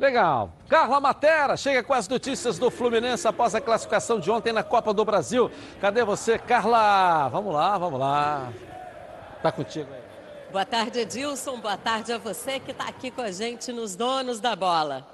B: Legal. Carla Matera chega com as notícias do Fluminense após a classificação de ontem na Copa do Brasil. Cadê você, Carla? Vamos lá, vamos lá. Tá contigo aí.
T: Boa tarde, Edilson. Boa tarde a você que está aqui com a gente nos Donos da Bola.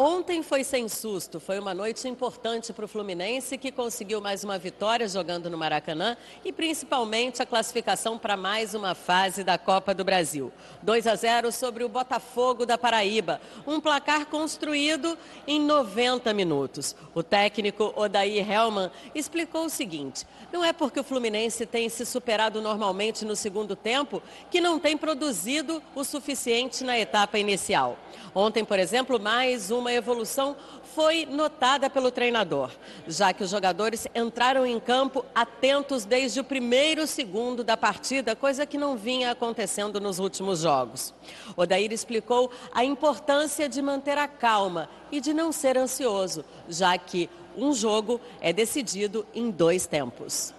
T: Ontem foi sem susto, foi uma noite importante para o Fluminense que conseguiu mais uma vitória jogando no Maracanã e principalmente a classificação para mais uma fase da Copa do Brasil. 2 a 0 sobre o Botafogo da Paraíba, um placar construído em 90 minutos. O técnico Odair Helman explicou o seguinte: não é porque o Fluminense tem se superado normalmente no segundo tempo que não tem produzido o suficiente na etapa inicial. Ontem, por exemplo, mais uma evolução foi notada pelo treinador, já que os jogadores entraram em campo atentos desde o primeiro segundo da partida, coisa que não vinha acontecendo nos últimos jogos. Odair explicou a importância de manter a calma e de não ser ansioso, já que um jogo é decidido em dois tempos.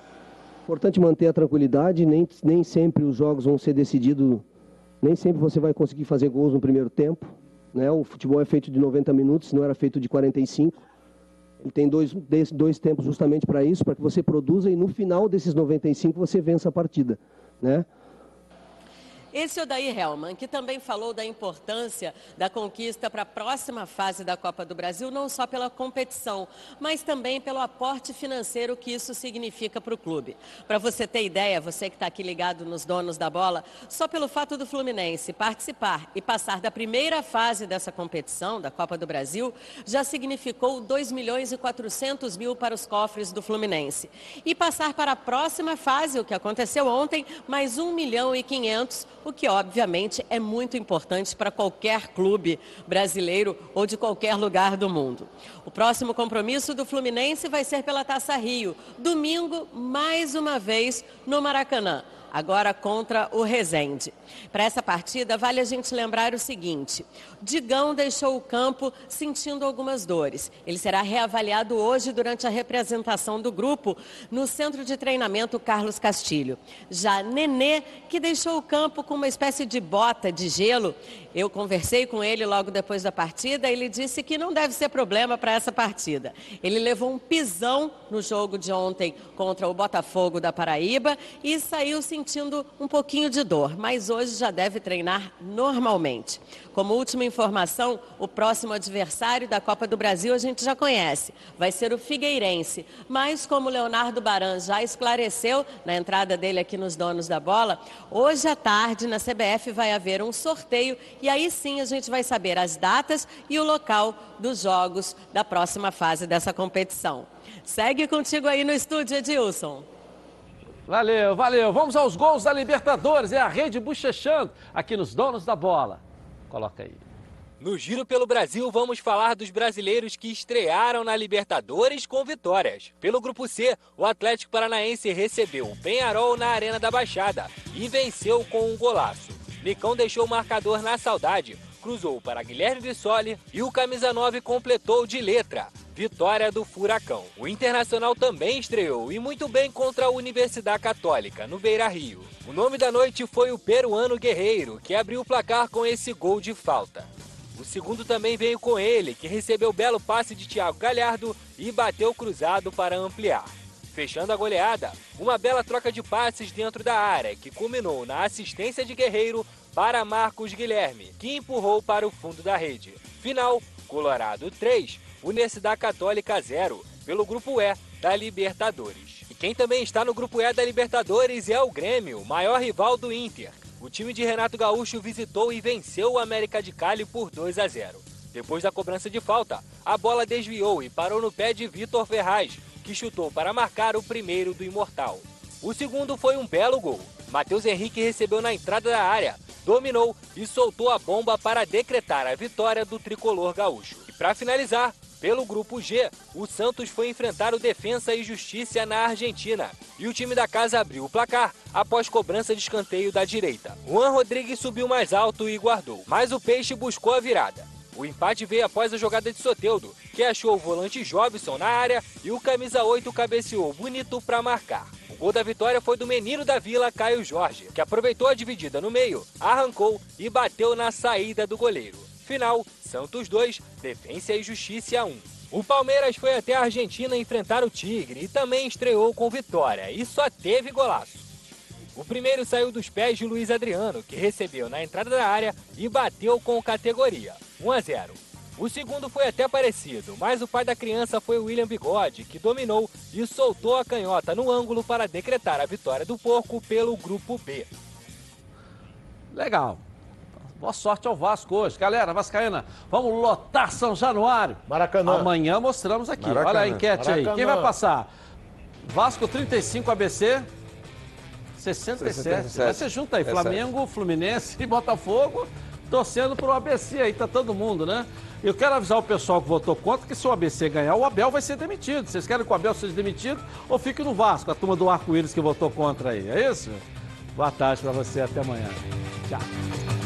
U: Importante manter a tranquilidade, nem, nem sempre os jogos vão ser decididos, nem sempre você vai conseguir fazer gols no primeiro tempo. Né? O futebol é feito de 90 minutos, não era feito de 45. Ele tem dois, dois tempos justamente para isso, para que você produza e no final desses 95 você vença a partida. Né?
T: Esse é o Daí Helman, que também falou da importância da conquista para a próxima fase da Copa do Brasil, não só pela competição, mas também pelo aporte financeiro que isso significa para o clube. Para você ter ideia, você que está aqui ligado nos donos da bola, só pelo fato do Fluminense participar e passar da primeira fase dessa competição, da Copa do Brasil, já significou 2 milhões e 400 mil para os cofres do Fluminense. E passar para a próxima fase, o que aconteceu ontem, mais 1 milhão e 500 o que obviamente é muito importante para qualquer clube brasileiro ou de qualquer lugar do mundo. O próximo compromisso do Fluminense vai ser pela Taça Rio, domingo, mais uma vez, no Maracanã agora contra o Rezende. Para essa partida, vale a gente lembrar o seguinte: Digão deixou o campo sentindo algumas dores. Ele será reavaliado hoje durante a representação do grupo no centro de treinamento Carlos Castilho. Já Nenê, que deixou o campo com uma espécie de bota de gelo, eu conversei com ele logo depois da partida, ele disse que não deve ser problema para essa partida. Ele levou um pisão no jogo de ontem contra o Botafogo da Paraíba e saiu sentindo um pouquinho de dor, mas hoje já deve treinar normalmente. Como última informação, o próximo adversário da Copa do Brasil a gente já conhece, vai ser o Figueirense. Mas como Leonardo Baran já esclareceu na entrada dele aqui nos Donos da Bola, hoje à tarde na CBF vai haver um sorteio e aí sim a gente vai saber as datas e o local dos jogos da próxima fase dessa competição. Segue contigo aí no estúdio, Edilson.
B: Valeu, valeu. Vamos aos gols da Libertadores. É a rede bochechando aqui nos donos da bola. Coloca aí.
C: No Giro pelo Brasil, vamos falar dos brasileiros que estrearam na Libertadores com vitórias. Pelo Grupo C, o Atlético Paranaense recebeu o Penharol na Arena da Baixada e venceu com um golaço. Nicão deixou o marcador na saudade, cruzou para Guilherme Bissoli e o camisa 9 completou de letra. Vitória do Furacão. O Internacional também estreou e muito bem contra a Universidade Católica, no Beira Rio. O nome da noite foi o peruano Guerreiro, que abriu o placar com esse gol de falta. O segundo também veio com ele, que recebeu belo passe de Thiago Galhardo e bateu cruzado para ampliar. Fechando a goleada, uma bela troca de passes dentro da área, que culminou na assistência de Guerreiro para Marcos Guilherme, que empurrou para o fundo da rede. Final, Colorado 3, Universidade Católica 0, pelo Grupo E da Libertadores. E quem também está no Grupo E da Libertadores é o Grêmio, maior rival do Inter. O time de Renato Gaúcho visitou e venceu o América de Cali por 2 a 0. Depois da cobrança de falta, a bola desviou e parou no pé de Vitor Ferraz, que chutou para marcar o primeiro do Imortal. O segundo foi um belo gol. Matheus Henrique recebeu na entrada da área, dominou e soltou a bomba para decretar a vitória do tricolor gaúcho. E para finalizar, pelo grupo G, o Santos foi enfrentar o Defensa e Justiça na Argentina. E o time da casa abriu o placar após cobrança de escanteio da direita. Juan Rodrigues subiu mais alto e guardou, mas o Peixe buscou a virada. O empate veio após a jogada de Soteudo, que achou o volante Jobson na área e o camisa 8 cabeceou bonito para marcar. O gol da vitória foi do menino da Vila, Caio Jorge, que aproveitou a dividida no meio, arrancou e bateu na saída do goleiro. Final, Santos 2, Defensa e Justiça 1. O Palmeiras foi até a Argentina enfrentar o Tigre e também estreou com vitória e só teve golaço. O primeiro saiu dos pés de Luiz Adriano, que recebeu na entrada da área e bateu com categoria, 1 a 0. O segundo foi até parecido, mas o pai da criança foi William Bigode, que dominou e soltou a canhota no ângulo para decretar a vitória do Porco pelo grupo B.
B: Legal. Boa sorte ao Vasco hoje. Galera, Vascaína, vamos lotar São Januário.
F: Maracanã.
B: Amanhã mostramos aqui.
F: Maracanã.
B: Olha a enquete
F: Maracanã.
B: aí. Quem vai passar? Vasco 35, ABC 67.
G: 67.
B: Você junta aí,
G: É
B: Flamengo, Fluminense e Botafogo, torcendo pro ABC aí, tá todo mundo, né? Eu quero avisar o pessoal que votou contra que se o ABC ganhar, o Abel vai ser demitido. Vocês querem que o Abel seja demitido ou fique no Vasco, a turma do arco-íris que votou contra aí, é isso? Boa tarde para você, até amanhã. Tchau.